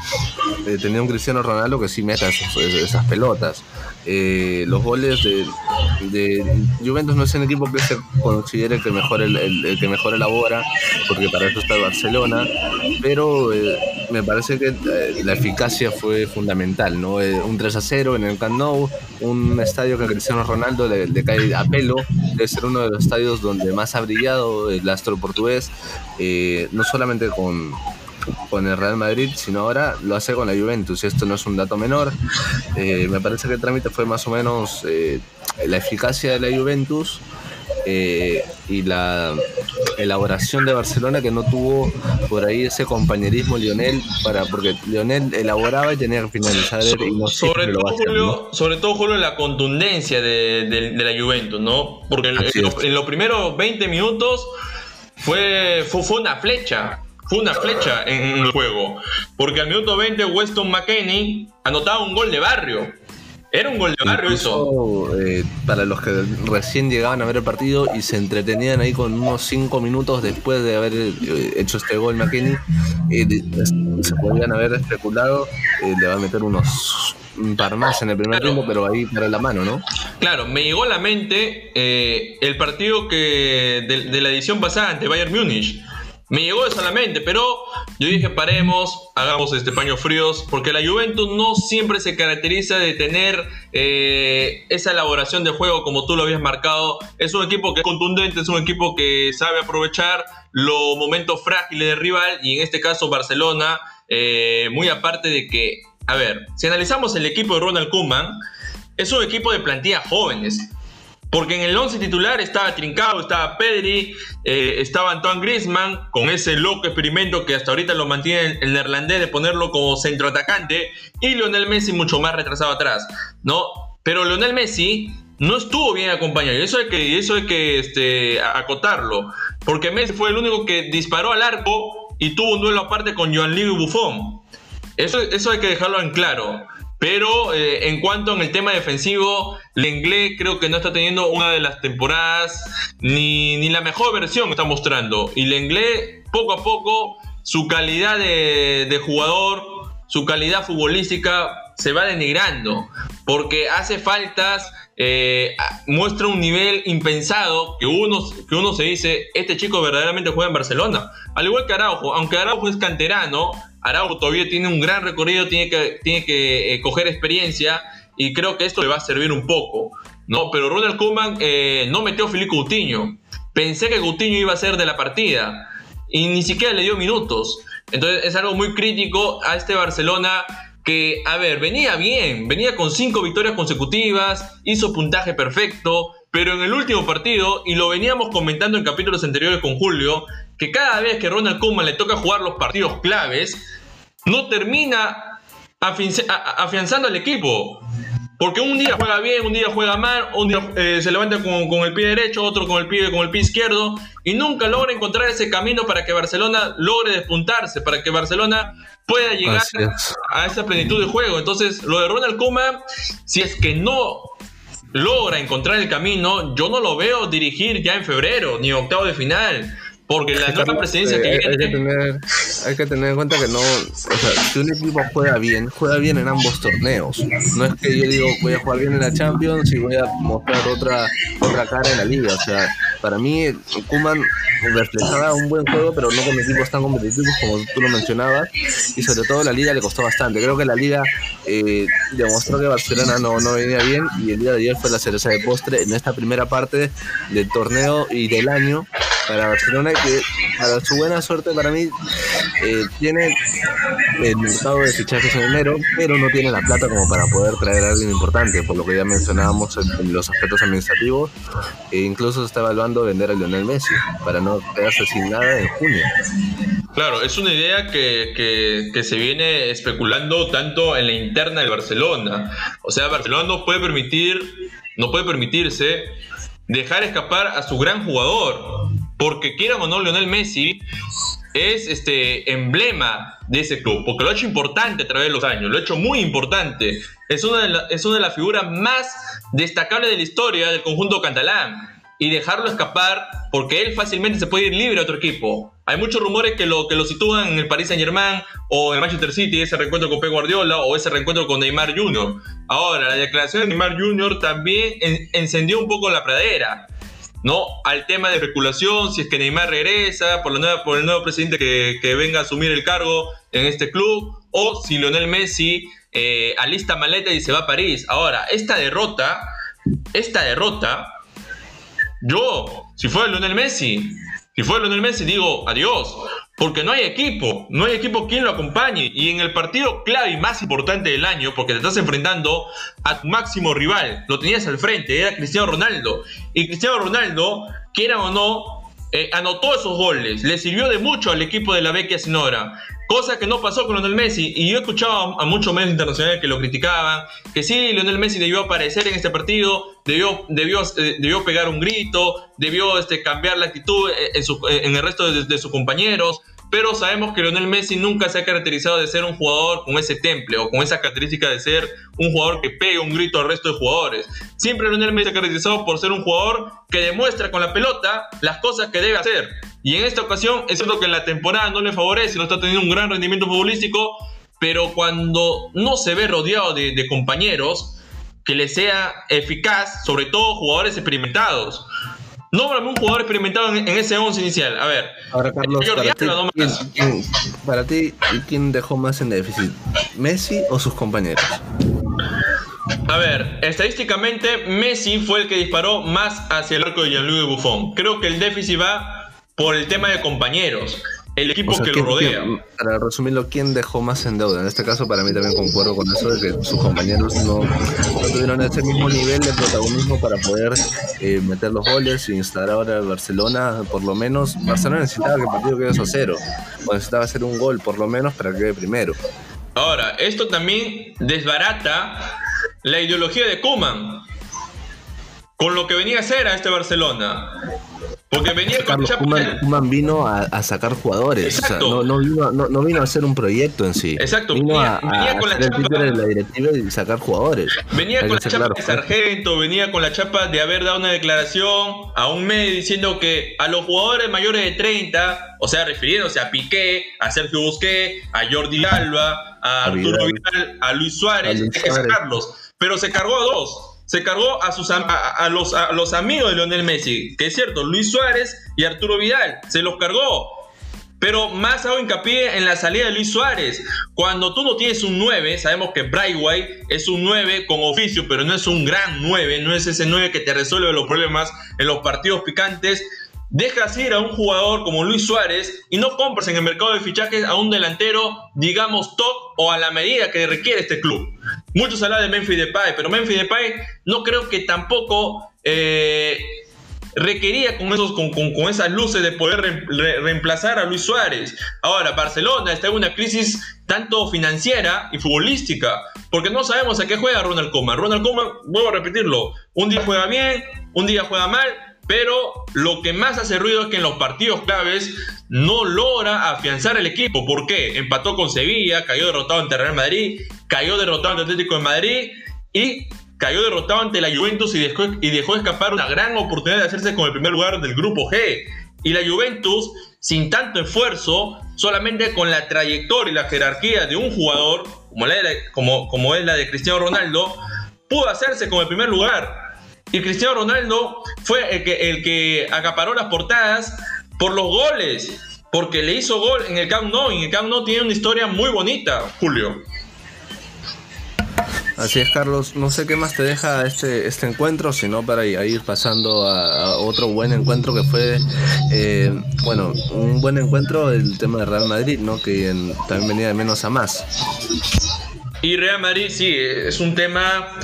tenía un Cristiano Ronaldo que sí meta esas pelotas. Eh, los goles de, Juventus no es un equipo que se considere que mejor el, que mejor elabora, porque para eso está Barcelona, pero eh, me parece que eh, la eficacia fue fundamental, ¿no? un 3 a 0 en el Camp Nou, un estadio que Cristiano Ronaldo le, le, cae a pelo, debe ser uno de los estadios donde más ha brillado el astro portugués, no solamente con con el Real Madrid, sino ahora lo hace con la Juventus. Y esto no es un dato menor. Eh, me parece que el trámite fue más o menos eh, la eficacia de la Juventus eh, y la elaboración de Barcelona que no tuvo por ahí ese compañerismo Lionel para porque Lionel elaboraba y tenía que finalizar y no sobre, todo, Julio, sobre todo Julio la contundencia de, la Juventus no porque en, los primeros 20 minutos fue, fue, fue una flecha fue una flecha en el juego. Porque al minuto 20 Weston McKenney anotaba un gol de barrio. Era un gol de barrio eso. Eh, para los que recién llegaban a ver el partido y se entretenían ahí con unos 5 minutos después de haber eh, hecho este gol McKenney, eh, se podían haber especulado, le va a meter unos un par más en el primer tiempo, pero ahí para la mano, ¿no? Claro, me llegó a la mente el partido que de, de la edición pasada ante Bayern Múnich me llegó eso a la mente, pero yo dije paremos, hagamos este paños fríos, porque la Juventus no siempre se caracteriza de tener eh, esa elaboración de juego como tú lo habías marcado. Es un equipo que es contundente, es un equipo que sabe aprovechar los momentos frágiles del rival y en este caso Barcelona, eh, muy aparte de que, a ver, si analizamos el equipo de Ronald Koeman, es un equipo de plantillas jóvenes. Porque en el 11 titular estaba Trincao, estaba Pedri, eh, estaba Antoine Griezmann, con ese loco experimento que hasta ahorita lo mantiene el, neerlandés de ponerlo como centroatacante, y Lionel Messi mucho más retrasado atrás, ¿no? Pero Lionel Messi no estuvo bien acompañado, y eso hay que, eso hay que este, acotarlo, porque Messi fue el único que disparó al arco y tuvo un duelo aparte con Joan Liu Buffon. Eso, eso hay que dejarlo en claro. Pero eh, en cuanto en el tema defensivo, Lenglet creo que no está teniendo una de las temporadas ni, ni la mejor versión que está mostrando. Y Lenglet, poco a poco, su calidad de, jugador, su calidad futbolística se va denigrando. Porque hace faltas, eh, muestra un nivel impensado que uno, que uno se dice, este chico verdaderamente juega en Barcelona. Al igual que Araujo, aunque Araujo es canterano, Araujo todavía tiene un gran recorrido, tiene que, tiene que eh, coger experiencia y creo que esto le va a servir un poco. No, pero Ronald Koeman eh, no metió a Felipe Coutinho. Pensé que Coutinho iba a ser de la partida y ni siquiera le dio minutos. Entonces es algo muy crítico a este Barcelona que, a ver, venía bien, venía con cinco victorias consecutivas, hizo puntaje perfecto, pero en el último partido, y lo veníamos comentando en capítulos anteriores con Julio, que cada vez que Ronald Koeman le toca jugar los partidos claves, no termina afianzando al equipo. Porque un día juega bien, un día juega mal, un día eh, se levanta con, el pie derecho, otro con el pie, con el pie izquierdo, y nunca logra encontrar ese camino para que Barcelona logre despuntarse, para que Barcelona pueda llegar a esa plenitud de juego. Entonces, lo de Ronald Koeman, si es que no logra encontrar el camino, yo no lo veo dirigir ya en febrero, ni octavo de final. Porque la nueva presidencia que hay, viene... hay, que tener, hay que tener en cuenta que no, o sea, si un equipo juega bien, juega bien en ambos torneos. No es que yo digo voy a jugar bien en la Champions y voy a mostrar otra, otra cara en la liga. O sea, para mí Kuman reflejaba un buen juego, pero no con equipos tan competitivos como tú lo mencionabas. Y sobre todo la liga le costó bastante. Creo que la liga eh, demostró que Barcelona no, no venía bien y el día de ayer fue la cereza de postre en esta primera parte del torneo y del año para Barcelona que para su buena suerte para mí eh, tiene el mercado de fichajes en enero pero no tiene la plata como para poder traer a alguien importante por lo que ya mencionábamos en, los aspectos administrativos e incluso se está evaluando vender a Lionel Messi para no quedarse sin nada en junio Claro, es una idea que, que, que, se viene especulando tanto en la interna del Barcelona. O sea, Barcelona no puede permitir, no puede permitirse dejar escapar a su gran jugador. Porque quieran o no, Lionel Messi es este emblema de ese club, porque lo ha hecho importante a través de los años, lo ha hecho muy importante. Es una de, la, es una de las figuras más destacables de la historia del conjunto catalán. Y dejarlo escapar porque él fácilmente se puede ir libre a otro equipo. Hay muchos rumores que lo, que lo sitúan en el Paris Saint Germain o en Manchester City, ese reencuentro con Pep Guardiola o ese reencuentro con Neymar Jr. Ahora, la declaración de Neymar Jr. también en, encendió un poco la pradera. ¿No? Al tema de especulación, si es que Neymar regresa por, el nuevo presidente que, venga a asumir el cargo en este club, o si Lionel Messi eh, alista maleta y se va a París. Ahora, esta derrota, esta derrota, yo, si fuera Lionel Messi, si fuera Lionel Messi, digo adiós, porque no hay equipo, no hay equipo quien lo acompañe. Y en el partido clave y más importante del año, porque te estás enfrentando a tu máximo rival, lo tenías al frente, era Cristiano Ronaldo. Y Cristiano Ronaldo, quiera o no, eh, anotó esos goles, le sirvió de mucho al equipo de la Vecchia Sinora. Cosa que no pasó con Lionel Messi. Y yo he escuchado a, muchos medios internacionales que lo criticaban. Que sí, Lionel Messi debió aparecer en este partido. Debió, debió, eh, debió pegar un grito. Debió este, cambiar la actitud en, su, en el resto de, de, sus compañeros. Pero sabemos que Lionel Messi nunca se ha caracterizado de ser un jugador con ese temple o con esa característica de ser un jugador que pega un grito al resto de jugadores. Siempre Lionel Messi se ha caracterizado por ser un jugador que demuestra con la pelota las cosas que debe hacer. Y en esta ocasión es cierto que en la temporada no le favorece, no está teniendo un gran rendimiento futbolístico, pero cuando no se ve rodeado de, de compañeros que le sea eficaz, sobre todo jugadores experimentados. Nómbrame un jugador experimentado en, en ese 11 inicial. A ver. Ahora, Carlos, para ti, ¿quién, quién, para ti, ¿quién dejó más en déficit? ¿Messi o sus compañeros? A ver, estadísticamente Messi fue el que disparó más hacia el arco de Gianluigi Buffon. Creo que el déficit va por el tema de compañeros, el equipo o sea, que ¿quién, lo rodea. Para resumirlo, ¿quién dejó más en deuda? En este caso, para mí también concuerdo con eso de que sus compañeros no, no tuvieron ese mismo nivel de protagonismo para poder eh, meter los goles y instalar ahora el Barcelona. Por lo menos, Barcelona necesitaba que el partido quede a cero, o necesitaba hacer un gol, por lo menos, para que quede primero. Ahora, esto también desbarata la ideología de Kuman con lo que venía a hacer a este Barcelona. Porque venía con Carlos, Kuman, Kuman vino a, a, sacar jugadores. O sea, no, no, vino, no, no, vino, a hacer un proyecto en sí. Exacto. Vino venía, a, venía a con la chapa de la directiva y sacar jugadores. Venía Hay con la chapa claro. de sargento, venía con la chapa de haber dado una declaración a un medio diciendo que a los jugadores mayores de 30, o sea, refiriéndose a Piqué, a Sergio Busqué, a Jordi Alba, a, Arturo Vidal, a Luis Suárez, hay que sacarlos. Pero se cargó a dos se cargó a, los, amigos de Lionel Messi, que es cierto, Luis Suárez y Arturo Vidal, se los cargó. Pero más hago hincapié en la salida de Luis Suárez. Cuando tú no tienes un 9, sabemos que Brightway es un 9 con oficio, pero no es un gran 9, no es ese 9 que te resuelve los problemas en los partidos picantes. Dejas ir a un jugador como Luis Suárez y no compras en el mercado de fichajes a un delantero, digamos, top o a la medida que requiere este club. Muchos hablan de Memphis Depay, pero Memphis Depay no creo que tampoco eh, requería con, esos, con, con, con, esas luces de poder re, re, reemplazar a Luis Suárez. Ahora, Barcelona está en una crisis tanto financiera y futbolística, porque no sabemos a qué juega Ronald Koeman. Ronald Koeman, vuelvo a repetirlo, un día juega bien, un día juega mal, pero lo que más hace ruido es que en los partidos claves no logra afianzar el equipo. ¿Por qué? Empató con Sevilla, cayó derrotado ante Real Madrid, cayó derrotado ante Atlético de Madrid y cayó derrotado ante la Juventus y dejó, y dejó escapar una gran oportunidad de hacerse con el primer lugar del grupo G. Y la Juventus, sin tanto esfuerzo, solamente con la trayectoria y la jerarquía de un jugador, como, la como, como es la de Cristiano Ronaldo, pudo hacerse con el primer lugar. Y Cristiano Ronaldo fue el que, el que acaparó las portadas por los goles, porque le hizo gol en el Camp Nou. En el Camp Nou tiene una historia muy bonita, Julio. Así es, Carlos. No sé qué más te deja este, este encuentro, sino para ir pasando a, otro buen encuentro que fue, eh, bueno, un buen encuentro el tema de Real Madrid, ¿no? Que también venía de menos a más. Y Real Madrid, sí, es un tema,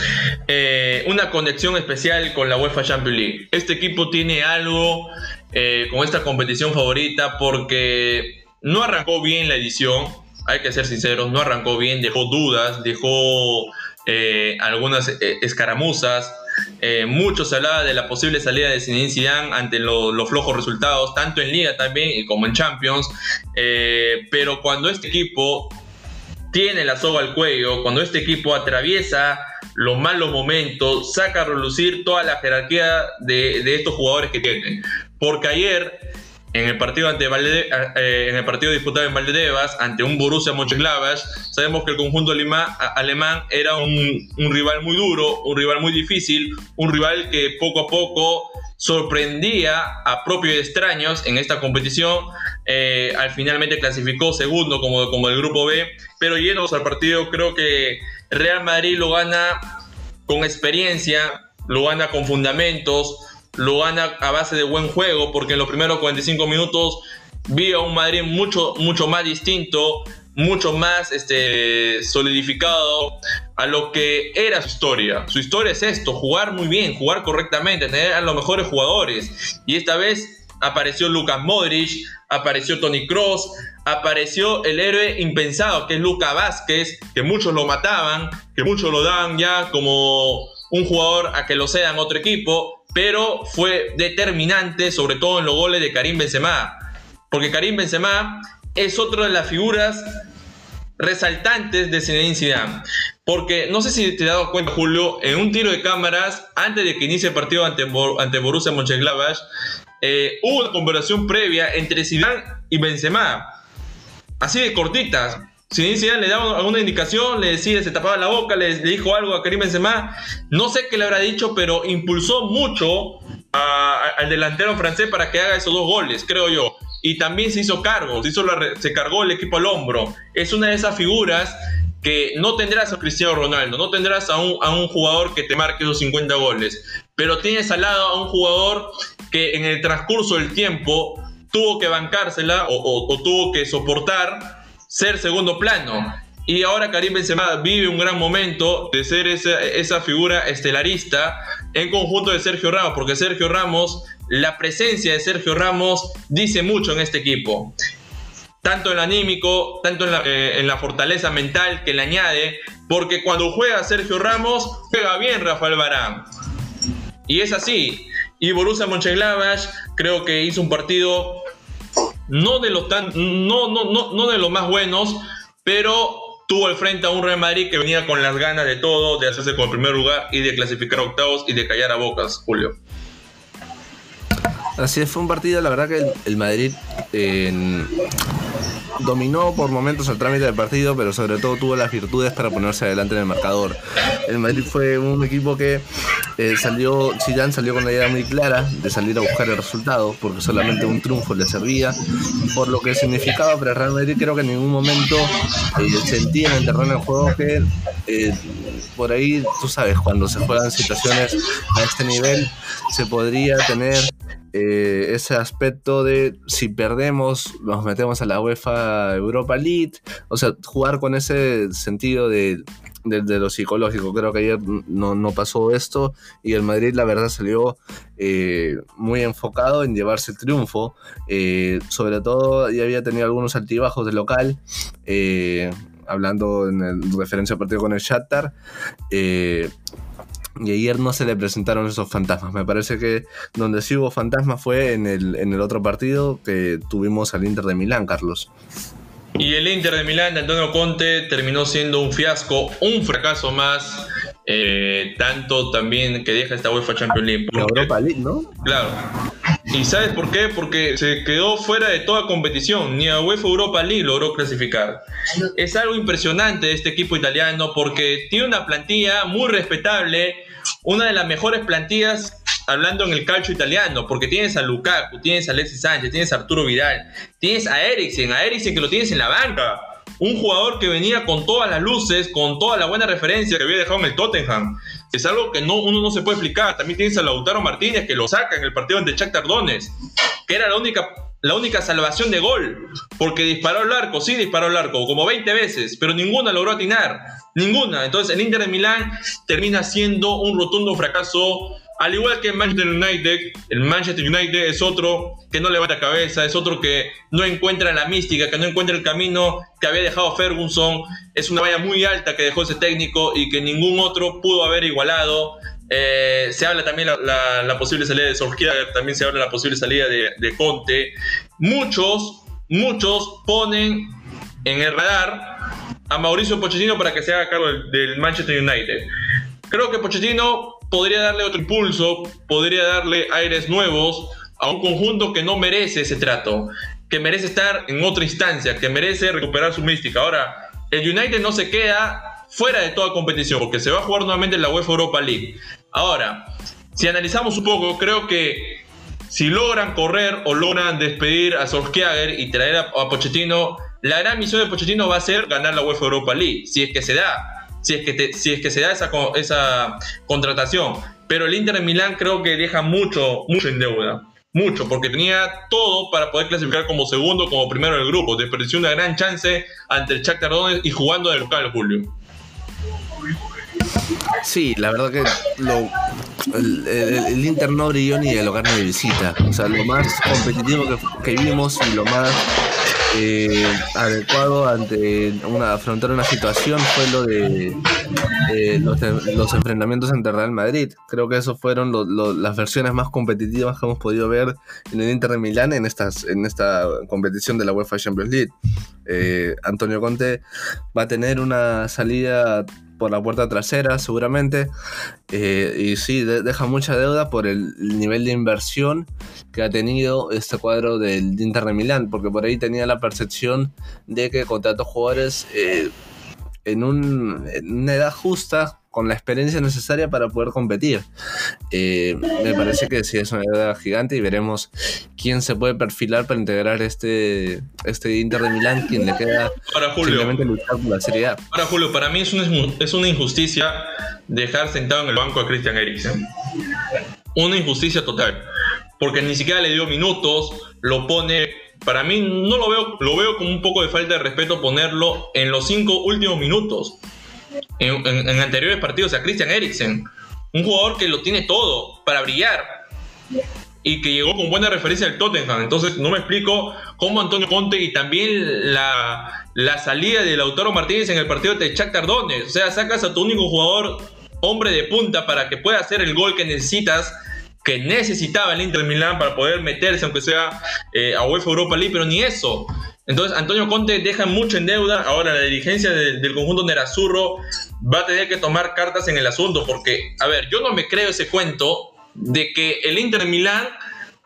eh, una conexión especial con la UEFA Champions League. Este equipo tiene algo eh, con esta competición favorita porque no arrancó bien la edición, hay que ser sinceros, no arrancó bien, dejó dudas, dejó eh, algunas eh, escaramuzas. Eh, mucho se hablaba de la posible salida de Zinedine Zidane ante los flojos resultados, tanto en Liga también como en Champions. pero cuando este equipo tiene la soga al cuello, cuando este equipo atraviesa los malos momentos, saca a relucir toda la jerarquía de, de estos jugadores que tienen. Porque ayer en el partido ante eh, en el partido disputado en Valdebebas ante un Borussia Mönchengladbach sabemos que el conjunto alemán era un, rival muy duro un rival muy difícil un rival que poco a poco sorprendía a propios extraños en esta competición eh, al finalmente clasificó segundo como, como el grupo B pero yéndonos al partido creo que Real Madrid lo gana con experiencia lo gana con fundamentos lo gana a base de buen juego, porque en los primeros 45 minutos vi a un Madrid mucho, mucho más distinto, mucho más este, solidificado a lo que era su historia. Su historia es esto, jugar muy bien, jugar correctamente, tener a los mejores jugadores. Y esta vez apareció Lucas Modric, apareció Tony Cross, apareció el héroe impensado que es Luca Vázquez, que muchos lo mataban, que muchos lo daban ya como un jugador a que lo sean otro equipo, pero fue determinante, sobre todo en los goles de Karim Benzema, porque Karim Benzema es otra de las figuras resaltantes de Zinedine Zidane. Porque no sé si te has dado cuenta, Julio, en un tiro de cámaras, antes de que inicie el partido ante, Borussia Mönchengladbach, eh, hubo una conversación previa entre Zidane y Benzema. Así de cortitas. Si le daba alguna indicación, le decía, se tapaba la boca, le, dijo algo a Karim Benzema. No sé qué le habrá dicho, pero impulsó mucho al delantero francés para que haga esos dos goles, creo yo. Y también se hizo cargo, se, cargó el equipo al hombro. Es una de esas figuras que no tendrás a Cristiano Ronaldo, no tendrás a un, a un jugador que te marque esos 50 goles, pero tienes al lado a un jugador que en el transcurso del tiempo tuvo que bancársela o tuvo que soportar ser segundo plano. Y ahora Karim Benzema vive un gran momento de ser esa, esa figura estelarista en conjunto de Sergio Ramos, porque Sergio Ramos, la presencia de Sergio Ramos dice mucho en este equipo. Tanto en el anímico, tanto en la, eh, en la fortaleza mental que le añade, porque cuando juega Sergio Ramos, juega bien Rafael Barán. Y es así. Y Borussia Mönchengladbach creo que hizo un partido no de los tan, no, no, no, no de los más buenos, pero tuvo al frente a un Real Madrid que venía con las ganas de todo, de hacerse con el primer lugar y de clasificar a octavos y de callar a bocas, Julio. Así es, fue un partido, la verdad que el, Madrid dominó por momentos el trámite del partido, pero sobre todo tuvo las virtudes para ponerse adelante en el marcador. El Madrid fue un equipo que eh, salió, Zidane salió con la idea muy clara de salir a buscar el resultado, porque solamente un triunfo le servía, por lo que significaba para el Real Madrid creo que en ningún momento eh, sentía en el terreno de juego que eh, por ahí, tú sabes, cuando se juegan situaciones a este nivel, se podría tener eh, ese aspecto de si perdemos, nos metemos a la UEFA Europa League, o sea, jugar con ese sentido de, lo psicológico. Creo que ayer no, pasó esto y el Madrid, la verdad, salió eh, muy enfocado en llevarse el triunfo. Eh, sobre todo, ya había tenido algunos altibajos de local hablando en, referencia al partido con el Shakhtar. Y ayer no se le presentaron esos fantasmas. Me parece que donde sí hubo fantasmas fue en el, en el otro partido que tuvimos al Inter de Milán, Carlos. Y el Inter de Milán de Antonio Conte terminó siendo un fiasco, un fracaso más, eh, tanto también que deja esta UEFA Champions League. Europa League, ¿no? Claro. ¿Y sabes por qué? Porque se quedó fuera de toda competición, ni a UEFA Europa League logró clasificar. Es algo impresionante este equipo italiano porque tiene una plantilla muy respetable, una de las mejores plantillas hablando en el calcio italiano, porque tienes a Lukaku, tienes a Alexis Sánchez, tienes a Arturo Vidal, tienes a Eriksen, a Eriksen que lo tienes en la banca. Un jugador que venía con todas las luces, con toda la buena referencia que había dejado en el Tottenham. Es algo que no, uno no se puede explicar. También tienes a Lautaro Martínez que lo saca en el partido ante Shakhtar Donetsk, que era la única la única salvación de gol, porque disparó al arco, sí disparó al arco, como 20 veces, pero ninguna logró atinar, ninguna. Entonces el Inter de Milán termina siendo un rotundo fracaso al igual que Manchester United, el Manchester United es otro que no levanta cabeza, es otro que no encuentra la mística, que no encuentra el camino que había dejado Ferguson. Es una valla muy alta que dejó ese técnico y que ningún otro pudo haber igualado. Eh, se habla también la, la, posible salida de Solskjaer, también se habla la posible salida de, Conte. Muchos, muchos ponen en el radar a Mauricio Pochettino para que se haga cargo del Manchester United. Creo que Pochettino podría darle otro impulso, podría darle aires nuevos a un conjunto que no merece ese trato, que merece estar en otra instancia, que merece recuperar su mística. Ahora, el United no se queda fuera de toda competición, porque se va a jugar nuevamente en la UEFA Europa League. Ahora, si analizamos un poco, creo que si logran correr o logran despedir a Solskjaer y traer a, Pochettino, la gran misión de Pochettino va a ser ganar la UEFA Europa League, si es que se da si es que, si es que se da esa, esa contratación. Pero el Inter de Milán creo que deja mucho, mucho en deuda. Mucho, porque tenía todo para poder clasificar como segundo, como primero del grupo. Desperdició una gran chance ante el Shakhtar Donetsk y jugando de local, Julio. Sí, la verdad que el, Inter no brilló ni de local ni de visita. O sea, lo más competitivo que, que vimos y lo más eh, adecuado ante una afrontar una situación fue lo de eh, los, enfrentamientos entre Real Madrid. Creo que esos fueron las versiones más competitivas que hemos podido ver en el Inter de Milán en, estas, en esta competición de la UEFA Champions League. Eh, Antonio Conte va a tener una salida por la puerta trasera, seguramente. Eh, y sí, deja mucha deuda por el nivel de inversión que ha tenido este cuadro del Inter de Milán, porque por ahí tenía la percepción de que contrató jugadores eh, en, un, en una edad justa con la experiencia necesaria para poder competir. Eh, me parece que sí es una idea gigante y veremos quién se puede perfilar para integrar este, este Inter de Milán, quien le queda Ahora, Julio, simplemente luchar por la Serie A. Ahora, Julio, para mí es una, es una injusticia dejar sentado en el banco a Christian Eriksen. Una injusticia total. Porque ni siquiera le dio minutos, lo pone para mí no lo veo, lo veo como un poco de falta de respeto ponerlo en los cinco últimos minutos en, anteriores partidos a Christian Eriksen. Un jugador que lo tiene todo para brillar y que llegó con buena referencia al Tottenham. Entonces no me explico cómo Antonio Conte y también la, la salida de Lautaro Martínez en el partido de Shakhtar Donetsk. O sea, sacas a tu único jugador hombre de punta para que pueda hacer el gol que necesitas que necesitaba el Inter Milán para poder meterse, aunque sea eh, a UEFA Europa League, pero ni eso. Entonces Antonio Conte deja mucho en deuda. Ahora la dirigencia del conjunto Nerazurro va a tener que tomar cartas en el asunto porque, a ver, yo no me creo ese cuento de que el Inter Milán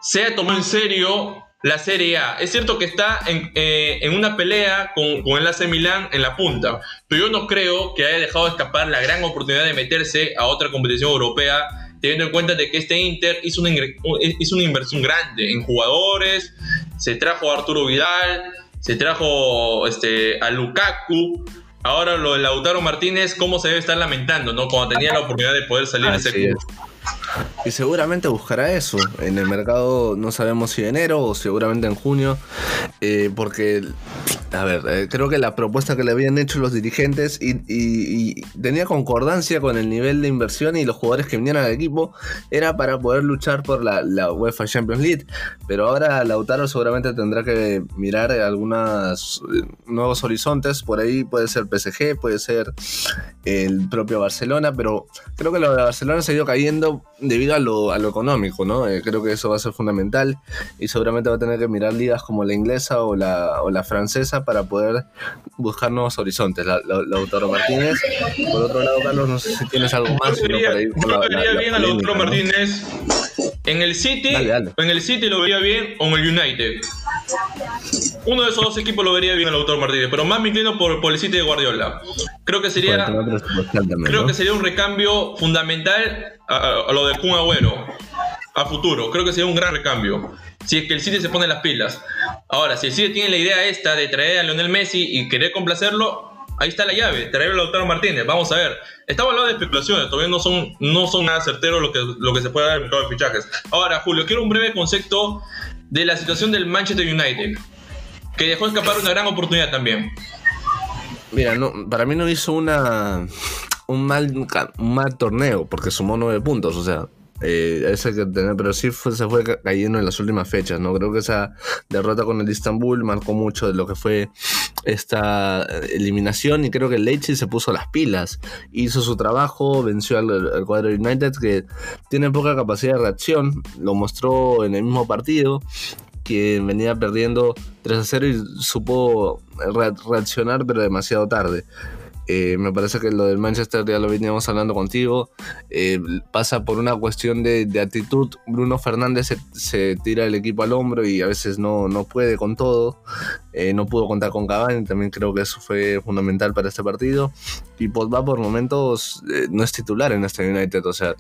sea tomado en serio la Serie A. Es cierto que está en, eh, una pelea con, el AC Milán en la punta, pero yo no creo que haya dejado escapar la gran oportunidad de meterse a otra competición europea, teniendo en cuenta de que este Inter hizo una inversión grande en jugadores, se trajo a Arturo Vidal, se trajo este, a Lukaku. Ahora lo de Lautaro Martínez, ¿cómo se debe estar lamentando, no? Cuando tenía la oportunidad de poder salir de ese club. Y seguramente buscará eso. En el mercado no sabemos si enero o seguramente en junio. Eh, porque, a ver, eh, creo que la propuesta que le habían hecho los dirigentes y, tenía concordancia con el nivel de inversión y los jugadores que vinieron al equipo era para poder luchar por la, la UEFA Champions League. Pero ahora Lautaro seguramente tendrá que mirar algunos eh, nuevos horizontes. Por ahí puede ser PSG, puede ser el propio Barcelona. Pero creo que lo de Barcelona se ha ido cayendo debido a lo, a lo económico, ¿no? Eh, creo que eso va a ser fundamental y seguramente va a tener que mirar ligas como la inglesa o la, o la francesa para poder buscar nuevos horizontes. La, Lautaro Martínez. Por otro lado, Carlos, no sé si tienes algo más. Yo vería, bien a Lautaro Martínez En el City, en el City lo vería bien o en el United. Uno de esos dos equipos lo vería bien el autor Martínez, pero más me inclino por, por el City de Guardiola. Creo que sería, creo que sería un recambio fundamental a, lo de Kun Agüero a futuro. Creo que sería un gran recambio. Si es que el City se pone las pilas. Ahora, si el City tiene la idea esta de traer a Lionel Messi y querer complacerlo, ahí está la llave, traer a Lautaro Martínez. Vamos a ver. Estamos hablando de especulaciones, todavía no son, no son nada certeros lo que, lo que se puede dar en el mercado de fichajes. Ahora, Julio, quiero un breve concepto de la situación del Manchester United, que dejó escapar una gran oportunidad también. Mira, no, para mí no hizo una un mal, un mal torneo, porque sumó nueve puntos, o sea, eh, que tener, pero sí se fue cayendo en las últimas fechas, ¿no? Creo que esa derrota con el Istanbul marcó mucho de lo que fue esta eliminación y creo que el se puso las pilas, hizo su trabajo, venció al, cuadro United que tiene poca capacidad de reacción, lo mostró en el mismo partido, que venía perdiendo 3 a 0 y supo reaccionar pero demasiado tarde. Eh, me parece que lo del Manchester, ya lo veníamos hablando contigo, eh, pasa por una cuestión de, actitud. Bruno Fernández se, tira el equipo al hombro y a veces no, no puede con todo. Eh, no pudo contar con Cavani, también creo que eso fue fundamental para este partido. Y Pogba por momentos no es titular en este United, o sea,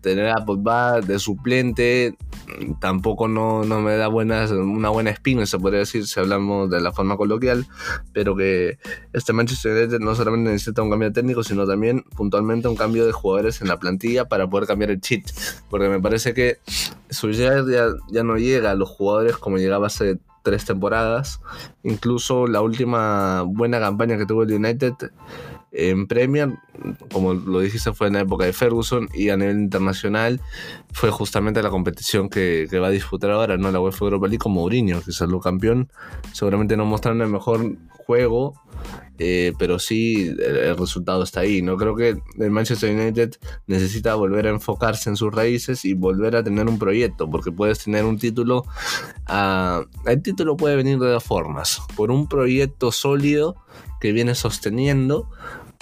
tener a Pogba de suplente tampoco no, no me da buenas, una buena espina, se podría decir, si hablamos de la forma coloquial, pero que este Manchester United no solamente necesita un cambio técnico, sino también puntualmente un cambio de jugadores en la plantilla para poder cambiar el cheat, porque me parece que su ya, ya no llega a los jugadores como llegaba hace tres temporadas, incluso la última buena campaña que tuvo el United en Premier, como lo dijiste, fue en la época de Ferguson y a nivel internacional fue justamente la competición que, va a disputar ahora, ¿no? La UEFA Europa League con Mourinho, que salió campeón. Seguramente no mostraron el mejor juego, eh, pero sí el, resultado está ahí. No creo que el Manchester United necesita volver a enfocarse en sus raíces y volver a tener un proyecto, porque puedes tener un título. Ah, el título puede venir de dos formas: por un proyecto sólido que viene sosteniendo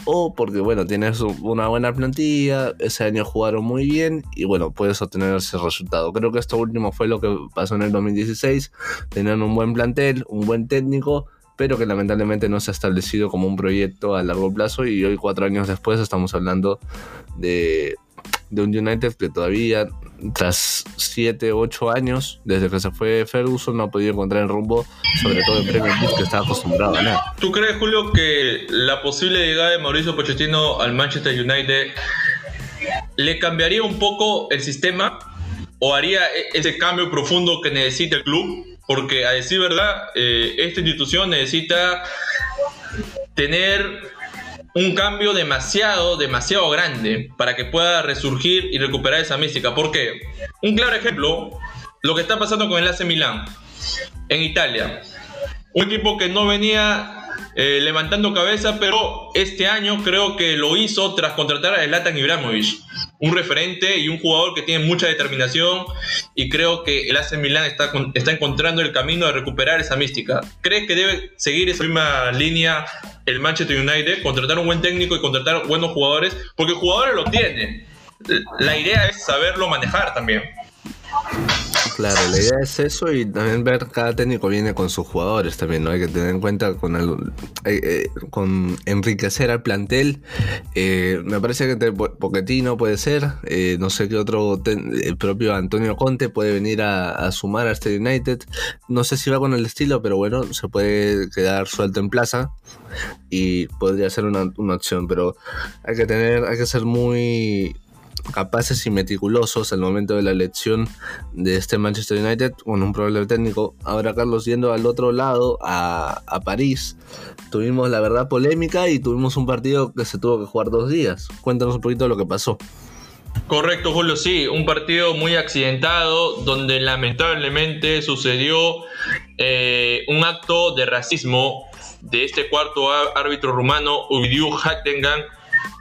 o porque, bueno, tienes una buena plantilla, ese año jugaron muy bien y, bueno, puedes obtener ese resultado. Creo que esto último fue lo que pasó en el 2016. Tenían un buen plantel, un buen técnico, pero que lamentablemente no se ha establecido como un proyecto a largo plazo y hoy, cuatro años después, estamos hablando de de un United que todavía, tras 7, 8 años, desde que se fue Ferguson, no ha podido encontrar el rumbo, sobre todo en Premier League, que estaba acostumbrado a ganar. ¿Tú crees, Julio, que la posible llegada de Mauricio Pochettino al Manchester United le cambiaría un poco el sistema o haría e-, ese cambio profundo que necesita el club? Porque, a decir verdad, eh, esta institución necesita tener un cambio demasiado, demasiado grande para que pueda resurgir y recuperar esa mística. ¿Por qué? Un claro ejemplo, lo que está pasando con el AC Milan en Italia. Un equipo que no venía eh, levantando cabeza, pero este año creo que lo hizo tras contratar a Zlatan Ibrahimovic, un referente y un jugador que tiene mucha determinación y creo que el AC Milan está, está encontrando el camino de recuperar esa mística. ¿Crees que debe seguir esa misma línea el Manchester United, contratar un buen técnico y contratar buenos jugadores? Porque jugadores lo tiene. La idea es saberlo manejar también. Claro, la idea es eso y también ver cada técnico viene con sus jugadores también, ¿no? Hay que tener en cuenta con, el, eh, eh, con enriquecer al plantel. Eh, me parece que Poquetino puede ser, no sé qué otro, el propio Antonio Conte puede venir a, sumar a este United. No sé si va con el estilo, pero bueno, se puede quedar suelto en plaza y podría ser una, una opción, pero hay que tener, hay que ser muy capaces y meticulosos al momento de la elección de este Manchester United con un problema técnico. Ahora, Carlos, yendo al otro lado, a, París, tuvimos la verdad polémica y tuvimos un partido que se tuvo que jugar dos días. Cuéntanos un poquito lo que pasó. Correcto, Julio, sí, un partido muy accidentado donde lamentablemente sucedió eh, un acto de racismo de este cuarto árbitro rumano, Uvidiu Hattengan,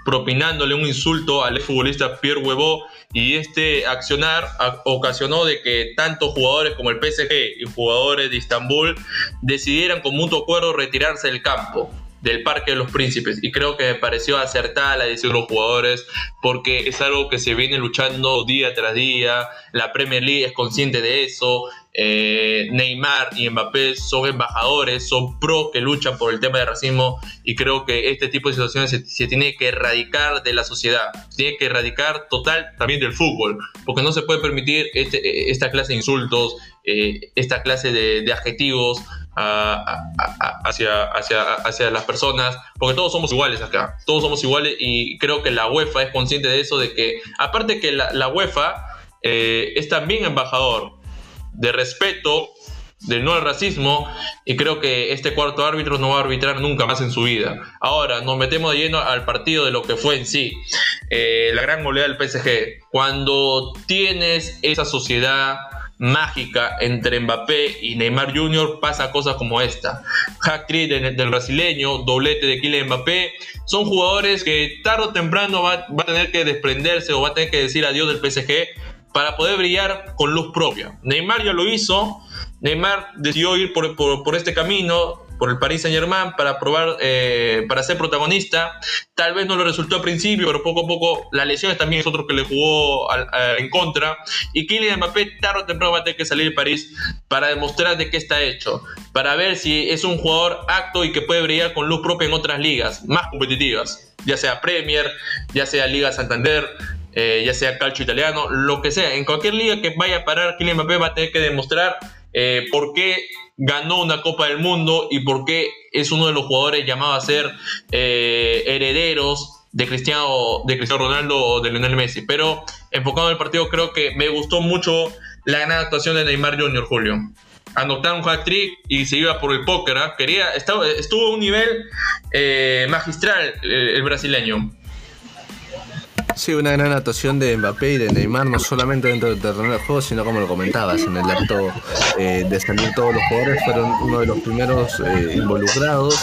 propinándole un insulto al futbolista Pierre Huevo y este accionar ocasionó de que tanto jugadores como el PSG y jugadores de Estambul decidieran con mutuo acuerdo retirarse del campo. del Parque de los Príncipes. Y creo que me pareció acertada la decisión de los jugadores porque es algo que se viene luchando día tras día. La Premier League es consciente de eso. Eh, Neymar y Mbappé son embajadores, son pro que luchan por el tema del racismo y creo que este tipo de situaciones se, tiene que erradicar de la sociedad, se tiene que erradicar total también del fútbol, porque no se puede permitir este, esta clase de insultos, eh, esta clase de, adjetivos hacia las personas, porque todos somos iguales acá, todos somos iguales y creo que la UEFA es consciente de eso, de que aparte que la, UEFA eh, es también embajador de respeto, del no al racismo, y creo que este cuarto árbitro no va a arbitrar nunca más en su vida. Ahora, nos metemos de lleno al partido de lo que fue en sí, eh, la gran goleada del PSG. Cuando tienes esa sociedad mágica entre Mbappé y Neymar Jr. pasa cosas como esta. Hack trick del, brasileño, doblete de Kylian Mbappé. Son jugadores que tarde o temprano va, va, a tener que desprenderse o va a tener que decir adiós del PSG para poder brillar con luz propia. Neymar ya lo hizo, Neymar decidió ir por, este camino, por el Paris Saint Germain, para probar, eh, para ser protagonista. Tal vez no lo resultó al principio, pero poco a poco las lesiones también es otro que le jugó en contra. Y Kylian Mbappé tarde o temprano va a tener que salir de París para demostrar de qué está hecho, para ver si es un jugador acto y que puede brillar con luz propia en otras ligas más competitivas, ya sea Premier, ya sea Liga Santander, eh, ya sea calcio italiano, lo que sea. En cualquier liga que vaya a parar, Kylian Mbappé va a tener que demostrar eh, por qué ganó una Copa del Mundo y por qué es uno de los jugadores llamados a ser eh, herederos de Cristiano, de Cristiano Ronaldo o de Lionel Messi. Pero enfocado en el partido, creo que me gustó mucho la gran actuación de Neymar Jr. Julio. Anotar un hat trick y se iba por el póker. ¿ah? Quería, estaba, estuvo a un nivel magistral el brasileño. Sí, una gran actuación de Mbappé y de Neymar, no solamente dentro del terreno del juego, sino como lo comentabas, en el acto eh, de salir todos los jugadores, fueron uno de los primeros eh, involucrados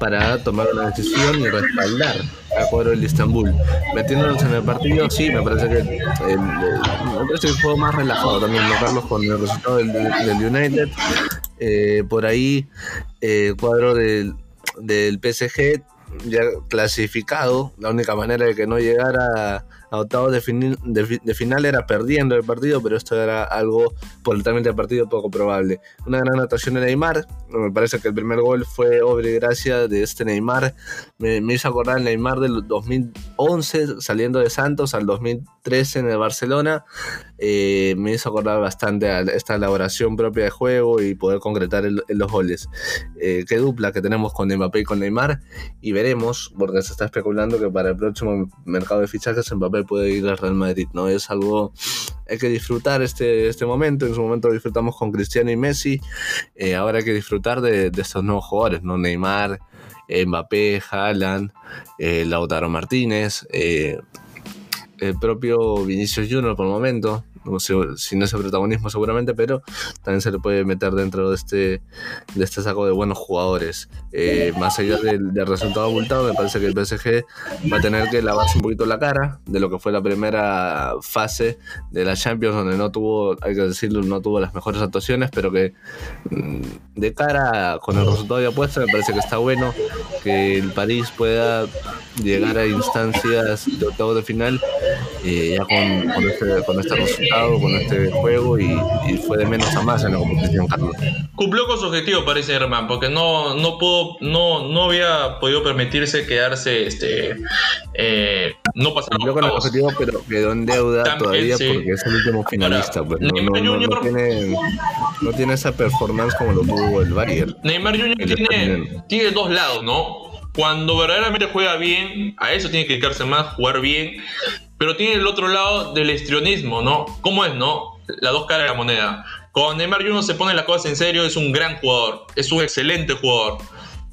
para tomar una decisión y respaldar al cuadro del Istanbul. Metiéndonos en el partido, sí, me parece que el, que fue más relajado también, ¿no, Carlos? Con el resultado del, United. Eh, por ahí, el cuadro del, del PSG ya clasificado, la única manera de que no llegara a octavos de, final era perdiendo el partido, pero esto era algo por el trámite del partido poco probable. Una gran anotación de Neymar, me parece que el primer gol fue obra y gracia de este Neymar. Me, hizo acordar el Neymar del 2011 saliendo de Santos al 2013 en el Barcelona. Eh, me hizo acordar bastante a esta elaboración propia de juego y poder concretar los goles. Eh, qué dupla que tenemos con Mbappé y con Neymar y veremos, porque se está especulando que para el próximo mercado de fichajes Mbappé puede ir al Real Madrid, ¿no? Es algo, hay que disfrutar este, este momento, en su momento lo disfrutamos con Cristiano y Messi, eh, ahora hay que disfrutar de, estos nuevos jugadores, ¿no? Neymar, Mbappé, Haaland, eh, Lautaro Martínez, eh, el propio Vinicius Junior por el momento, sin ese protagonismo seguramente, pero también se le puede meter dentro de este, de este saco de buenos jugadores. Eh, más allá del, resultado abultado, me parece que el PSG va a tener que lavarse un poquito la cara de lo que fue la primera fase de la Champions, donde no tuvo, hay que decirlo, no tuvo las mejores actuaciones, pero que mm, de cara con el resultado ya puesto, me parece que está bueno que el París pueda llegar a instancias de octavo de final eh, ya con, con, este, con este resultado, con este juego y, fue de menos a más en la competición, Carlos. Cumplió con su objetivo, parece Germán, porque no, no, pudo, no, no había podido permitirse quedarse, este, eh, no pasar Cumplió con el objetivo, pero quedó en deuda todavía porque es el último finalista. pues, no, no, tiene, no tiene esa performance como lo tuvo el Bayern. Neymar Jr. Tiene, tiene dos lados, ¿no? cuando verdaderamente juega bien, a eso tiene que dedicarse más, jugar bien, pero tiene el otro lado del histrionismo, ¿no? ¿Cómo es, no? La dos caras de la moneda. Cuando Neymar Jr. se pone las cosas en serio, es un gran jugador, es un excelente jugador,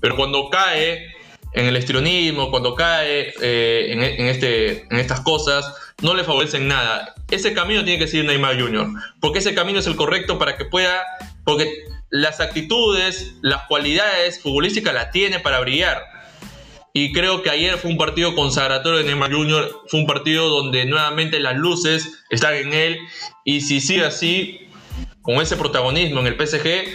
pero cuando cae en el histrionismo, cuando cae eh, en, en, este, en estas cosas, no le favorecen nada. Ese camino tiene que seguir Neymar Jr., porque ese camino es el correcto para que pueda, porque las actitudes, las cualidades futbolísticas las tiene para brillar y creo que ayer fue un partido consagratorio de Neymar Jr., fue un partido donde nuevamente las luces están en él y si sigue así, con ese protagonismo en el PSG,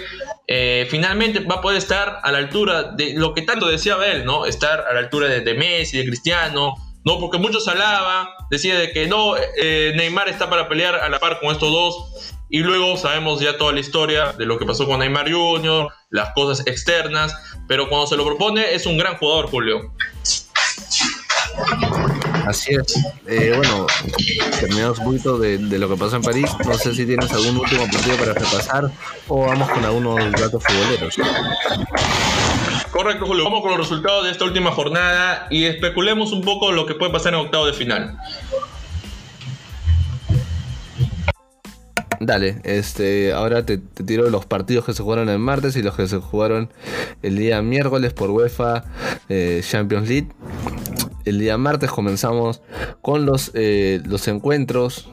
eh, finalmente va a poder estar a la altura de lo que tanto deseaba él, ¿no? Estar a la altura de, Messi, de Cristiano, ¿no? Porque muchos hablaban, decía de que no, eh, Neymar está para pelear a la par con estos dos, y luego sabemos ya toda la historia de lo que pasó con Neymar Jr., las cosas externas, pero cuando se lo propone es un gran jugador, Julio. Así es. Eh, bueno, terminamos un poquito de, lo que pasó en París. No sé si tienes algún último partido para repasar o vamos con algunos datos futboleros. Correcto, Julio. Vamos con los resultados de esta última jornada y especulemos un poco lo que puede pasar en octavo de final. Dale, este, ahora te, tiro los partidos que se jugaron el martes y los que se jugaron el día miércoles por UEFA eh, Champions League. El día martes comenzamos con los, eh, los encuentros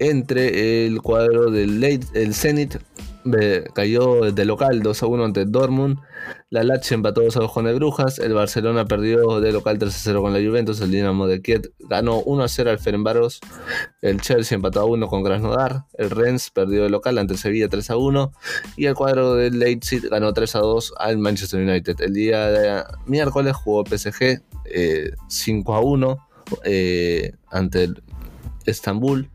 entre el cuadro del el Zenit cayó de local 2 a 1 ante Dortmund. La Lazio empató 2 a 2 con el Brujas. El Barcelona perdió de local 3 a 0 con la Juventus. El Dinamo de Kiev ganó 1 a 0 al Ferenbaros. El Chelsea empató a 1 con Krasnodar. El Rennes perdió de local ante Sevilla 3 a 1. Y el cuadro del Leipzig ganó 3 a 2 al Manchester United. El día de miércoles jugó PSG 5 eh, a 1 eh, ante el Estambul.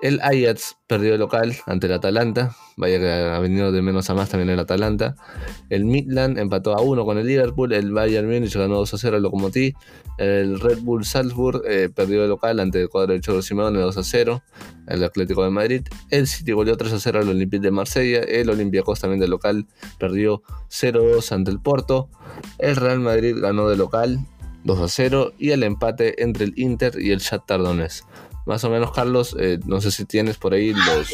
El Ajax perdió de local ante el Atalanta. Vaya que ha venido de menos a más también el Atalanta. El Midland empató a 1 con el Liverpool. El Bayern Múnich ganó 2 a 0 al Lokomotiv. El Red Bull Salzburg eh, perdió de local ante el cuadro de Cholo Simeone 2 a 0. El Atlético de Madrid. El City goleó 3 a 0 al Olympique de Marsella. El Olympiacos también de local perdió 0-2 ante el Porto. El Real Madrid ganó de local 2 a 0. Y el empate entre el Inter y el Shakhtar Donetsk más o menos, Carlos, eh, no sé si tienes por ahí los,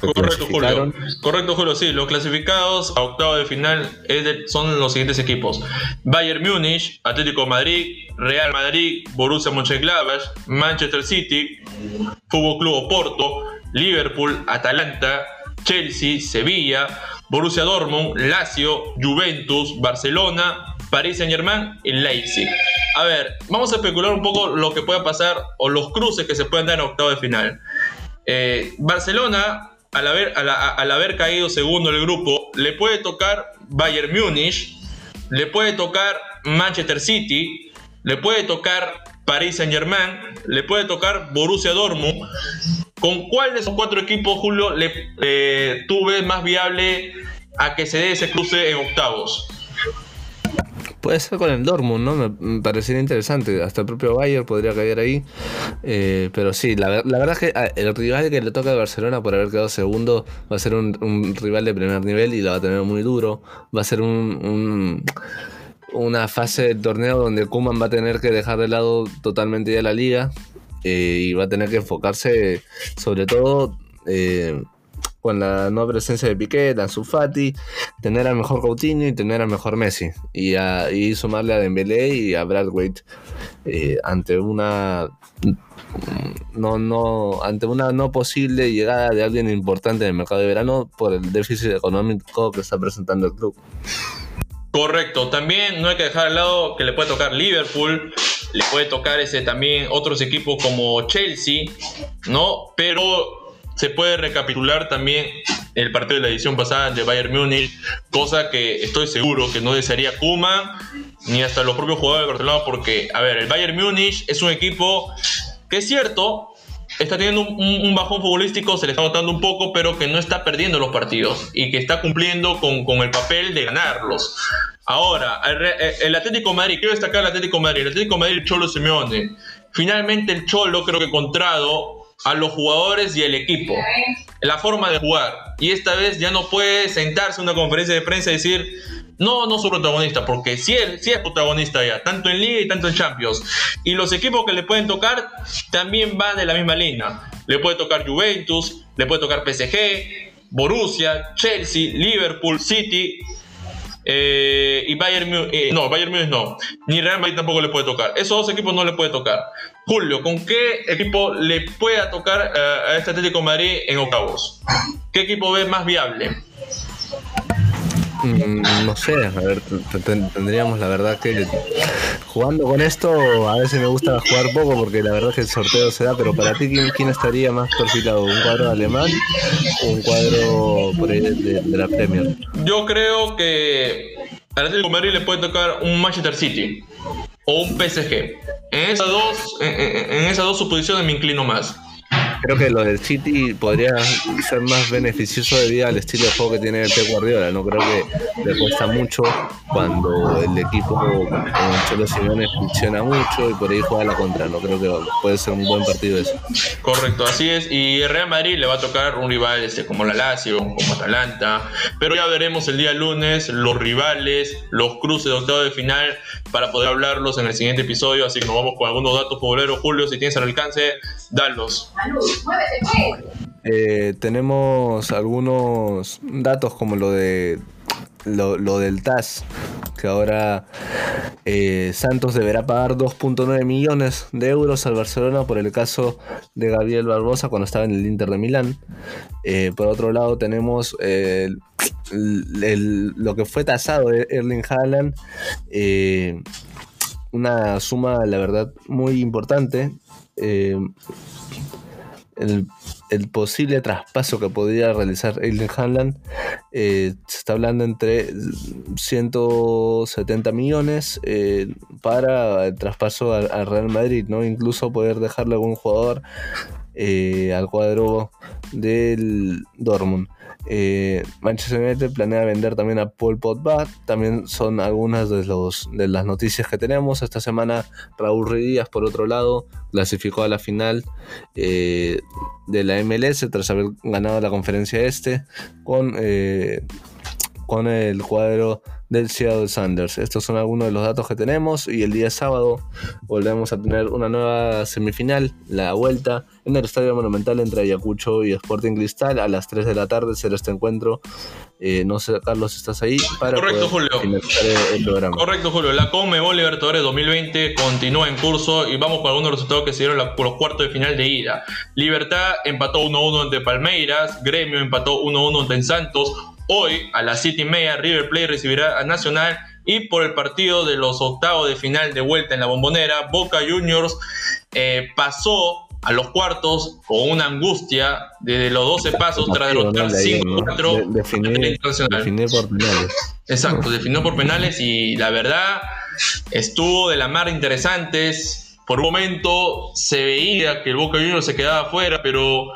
Correcto, Julio. Correcto, Julio, sí. Los clasificados a octavo de final son los siguientes equipos. Bayern Múnich, Atlético Madrid, Real Madrid, Borussia Mönchengladbach, Manchester City, Fútbol Club Oporto, Liverpool, Atalanta, Chelsea, Sevilla, Borussia Dortmund, Lazio, Juventus, Barcelona, Paris Saint Germain y Leipzig. A ver, vamos a especular un poco lo que pueda pasar o los cruces que se pueden dar en octavo de final. Eh, Barcelona, al haber, caído segundo el grupo, le puede tocar Bayern Múnich, le puede tocar Manchester City, le puede tocar Paris Saint Germain, le puede tocar Borussia Dortmund. ¿Con cuál de esos cuatro equipos, Julio, le, eh, tú más viable a que se dé ese cruce en octavos? Puede ser con el Dortmund, ¿no? Me, parecería interesante. Hasta el propio Bayern podría caer ahí. Eh, pero sí, la, verdad es que el rival que le toca a Barcelona por haber quedado segundo va a ser un, rival de primer nivel y lo va a tener muy duro. Va a ser un, una fase del torneo donde Kuman va a tener que dejar de lado totalmente ya la liga eh, y va a tener que enfocarse sobre todo eh, con la no presencia de Piqué, Ansu Fati, tener al mejor Coutinho y tener al mejor Messi. Y, sumarle a Dembélé y a Bradwaite eh, ante una no, no, ante una no posible llegada de alguien importante en el mercado de verano por el déficit económico que está presentando el club. Correcto, también no hay que dejar al lado que le puede tocar Liverpool, le puede tocar ese también otros equipos como Chelsea, ¿no? Pero se puede recapitular también el partido de la edición pasada de Bayern Múnich, cosa que estoy seguro que no desearía Kuma ni hasta los propios jugadores de Barcelona, porque, a ver, el Bayern Múnich es un equipo que es cierto, está teniendo un, bajón futbolístico, se le está notando un poco, pero que no está perdiendo los partidos y que está cumpliendo con, con el papel de ganarlos. Ahora, el, Atlético Madrid, quiero destacar el Atlético Madrid, el Atlético Madrid, el Cholo Simeone. Finalmente el Cholo creo que encontrado a los jugadores y el equipo, la forma de jugar. Y esta vez ya no puede sentarse en una conferencia de prensa y decir, no, no soy protagonista, porque sí, sí es protagonista ya, tanto en Liga y tanto en Champions. Y los equipos que le pueden tocar también van de la misma línea. Le puede tocar Juventus, le puede tocar PSG, Borussia, Chelsea, Liverpool, City, eh, y Bayern Munich, eh, no, Bayern no, ni Real Madrid tampoco le puede tocar. Esos dos equipos no le puede tocar. Julio, ¿con qué equipo le pueda tocar eh, a este Atlético Madrid en octavos? ¿Qué equipo ve más viable? Mm, no sé, a ver, tendríamos la verdad que jugando con esto a veces me gusta jugar poco porque la verdad es que el sorteo se da, pero para ti, ¿quién, estaría más perfilado? ¿Un cuadro alemán o un cuadro por ahí de, la Premier? Yo creo que al Atlético Madrid le puede tocar un Manchester City o un PSG. En esas dos, en esas dos suposiciones me inclino más creo que lo del City podría ser más beneficioso debido al estilo de juego que tiene el Pep Guardiola. No creo que le cuesta mucho cuando el equipo con Cholo Simeone funciona mucho y por ahí juega la contra. No creo que puede ser un buen partido eso. Correcto, así es. Y Real Madrid le va a tocar un rival este, como la Lazio, como Atalanta. Pero ya veremos el día lunes los rivales, los cruces de octavo de final para poder hablarlos en el siguiente episodio. Así que nos vamos con algunos datos futboleros. Julio, si tienes al alcance, dalos. Eh, tenemos algunos datos como lo de lo, del TAS, que ahora eh, Santos deberá pagar 2.9 millones de euros al Barcelona por el caso de Gabriel Barbosa cuando estaba en el Inter de Milán. Eh, por otro lado tenemos lo que fue tasado Erling Haaland, una suma, la verdad, muy importante el, posible traspaso que podría realizar Eileen Hanlan eh, se está hablando entre 170 millones eh, para el traspaso al, Real Madrid, ¿no? Incluso poder dejarle algún jugador eh, al cuadro del Dortmund. Eh, Manchester United planea vender también a Paul Pogba. También son algunas de, los, de las noticias que tenemos. Esta semana Raúl Díaz, por otro lado, clasificó a la final eh, de la MLS tras haber ganado la conferencia este con, con el cuadro del Seattle Sanders. Estos son algunos de los datos que tenemos y el día sábado volvemos a tener una nueva semifinal, la vuelta en el Estadio Monumental entre Ayacucho y Sporting Cristal. A las 3 de la tarde será este encuentro. Eh, no sé, Carlos, ¿estás ahí? Para Correcto, Julio. El programa. Correcto, Julio. La Conmebol Libertadores 2020 continúa en curso y vamos con algunos resultados que se dieron por los cuartos de final de ida. Libertad empató 1-1 ante Palmeiras, Gremio empató 1-1 ante Santos, Hoy a las 7 y media River Plate recibirá a Nacional y por el partido de los octavos de final de vuelta en la bombonera, Boca Juniors eh, pasó a los cuartos con una angustia de los 12 pasos tras derrotar 5-4 definió por penales. Exacto, definió por penales y la verdad estuvo de la mar interesantes. Por un momento se veía que el Boca Juniors se quedaba afuera, pero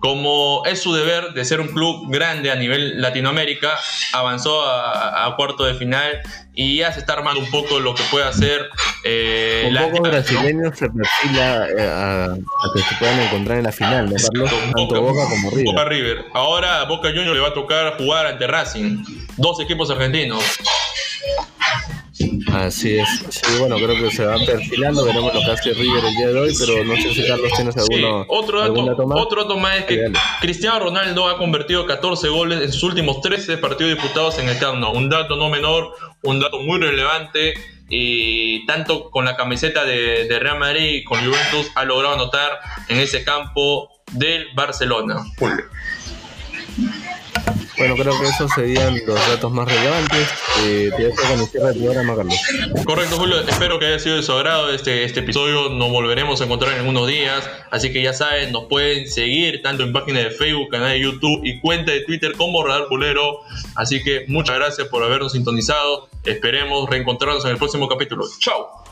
como es su deber de ser un club grande a nivel Latinoamérica, avanzó a, cuarto de final y ya se está armando un poco lo que puede hacer. Eh, un poco brasileño se perfila eh, a, que se puedan encontrar en la final, ¿no, Carlos? Tanto Boca, como River. Boca River. Ahora a Boca Juniors le va a tocar jugar ante Racing, dos equipos argentinos. Así es. Sí, bueno, creo que se va perfilando. Veremos lo que hace River el día de hoy, pero no sé si Carlos tienes alguno, otro, dato, más. otro dato más es que Cristiano Ronaldo ha convertido 14 goles en sus últimos 13 partidos disputados en el Camp Nou. Un dato no menor, un dato muy relevante. Y tanto con la camiseta de, de Real Madrid y con Juventus ha logrado anotar en ese campo del Barcelona. Bueno, creo que esos serían los datos más relevantes. Eh, te dejo con el cierre del programa, Carlos. Correcto, Julio. Espero que haya sido de su agrado este, este episodio. Nos volveremos a encontrar en unos días. Así que ya saben, nos pueden seguir tanto en página de Facebook, canal de YouTube y cuenta de Twitter como Radar Pulero. Así que muchas gracias por habernos sintonizado. Esperemos reencontrarnos en el próximo capítulo. ¡Chao!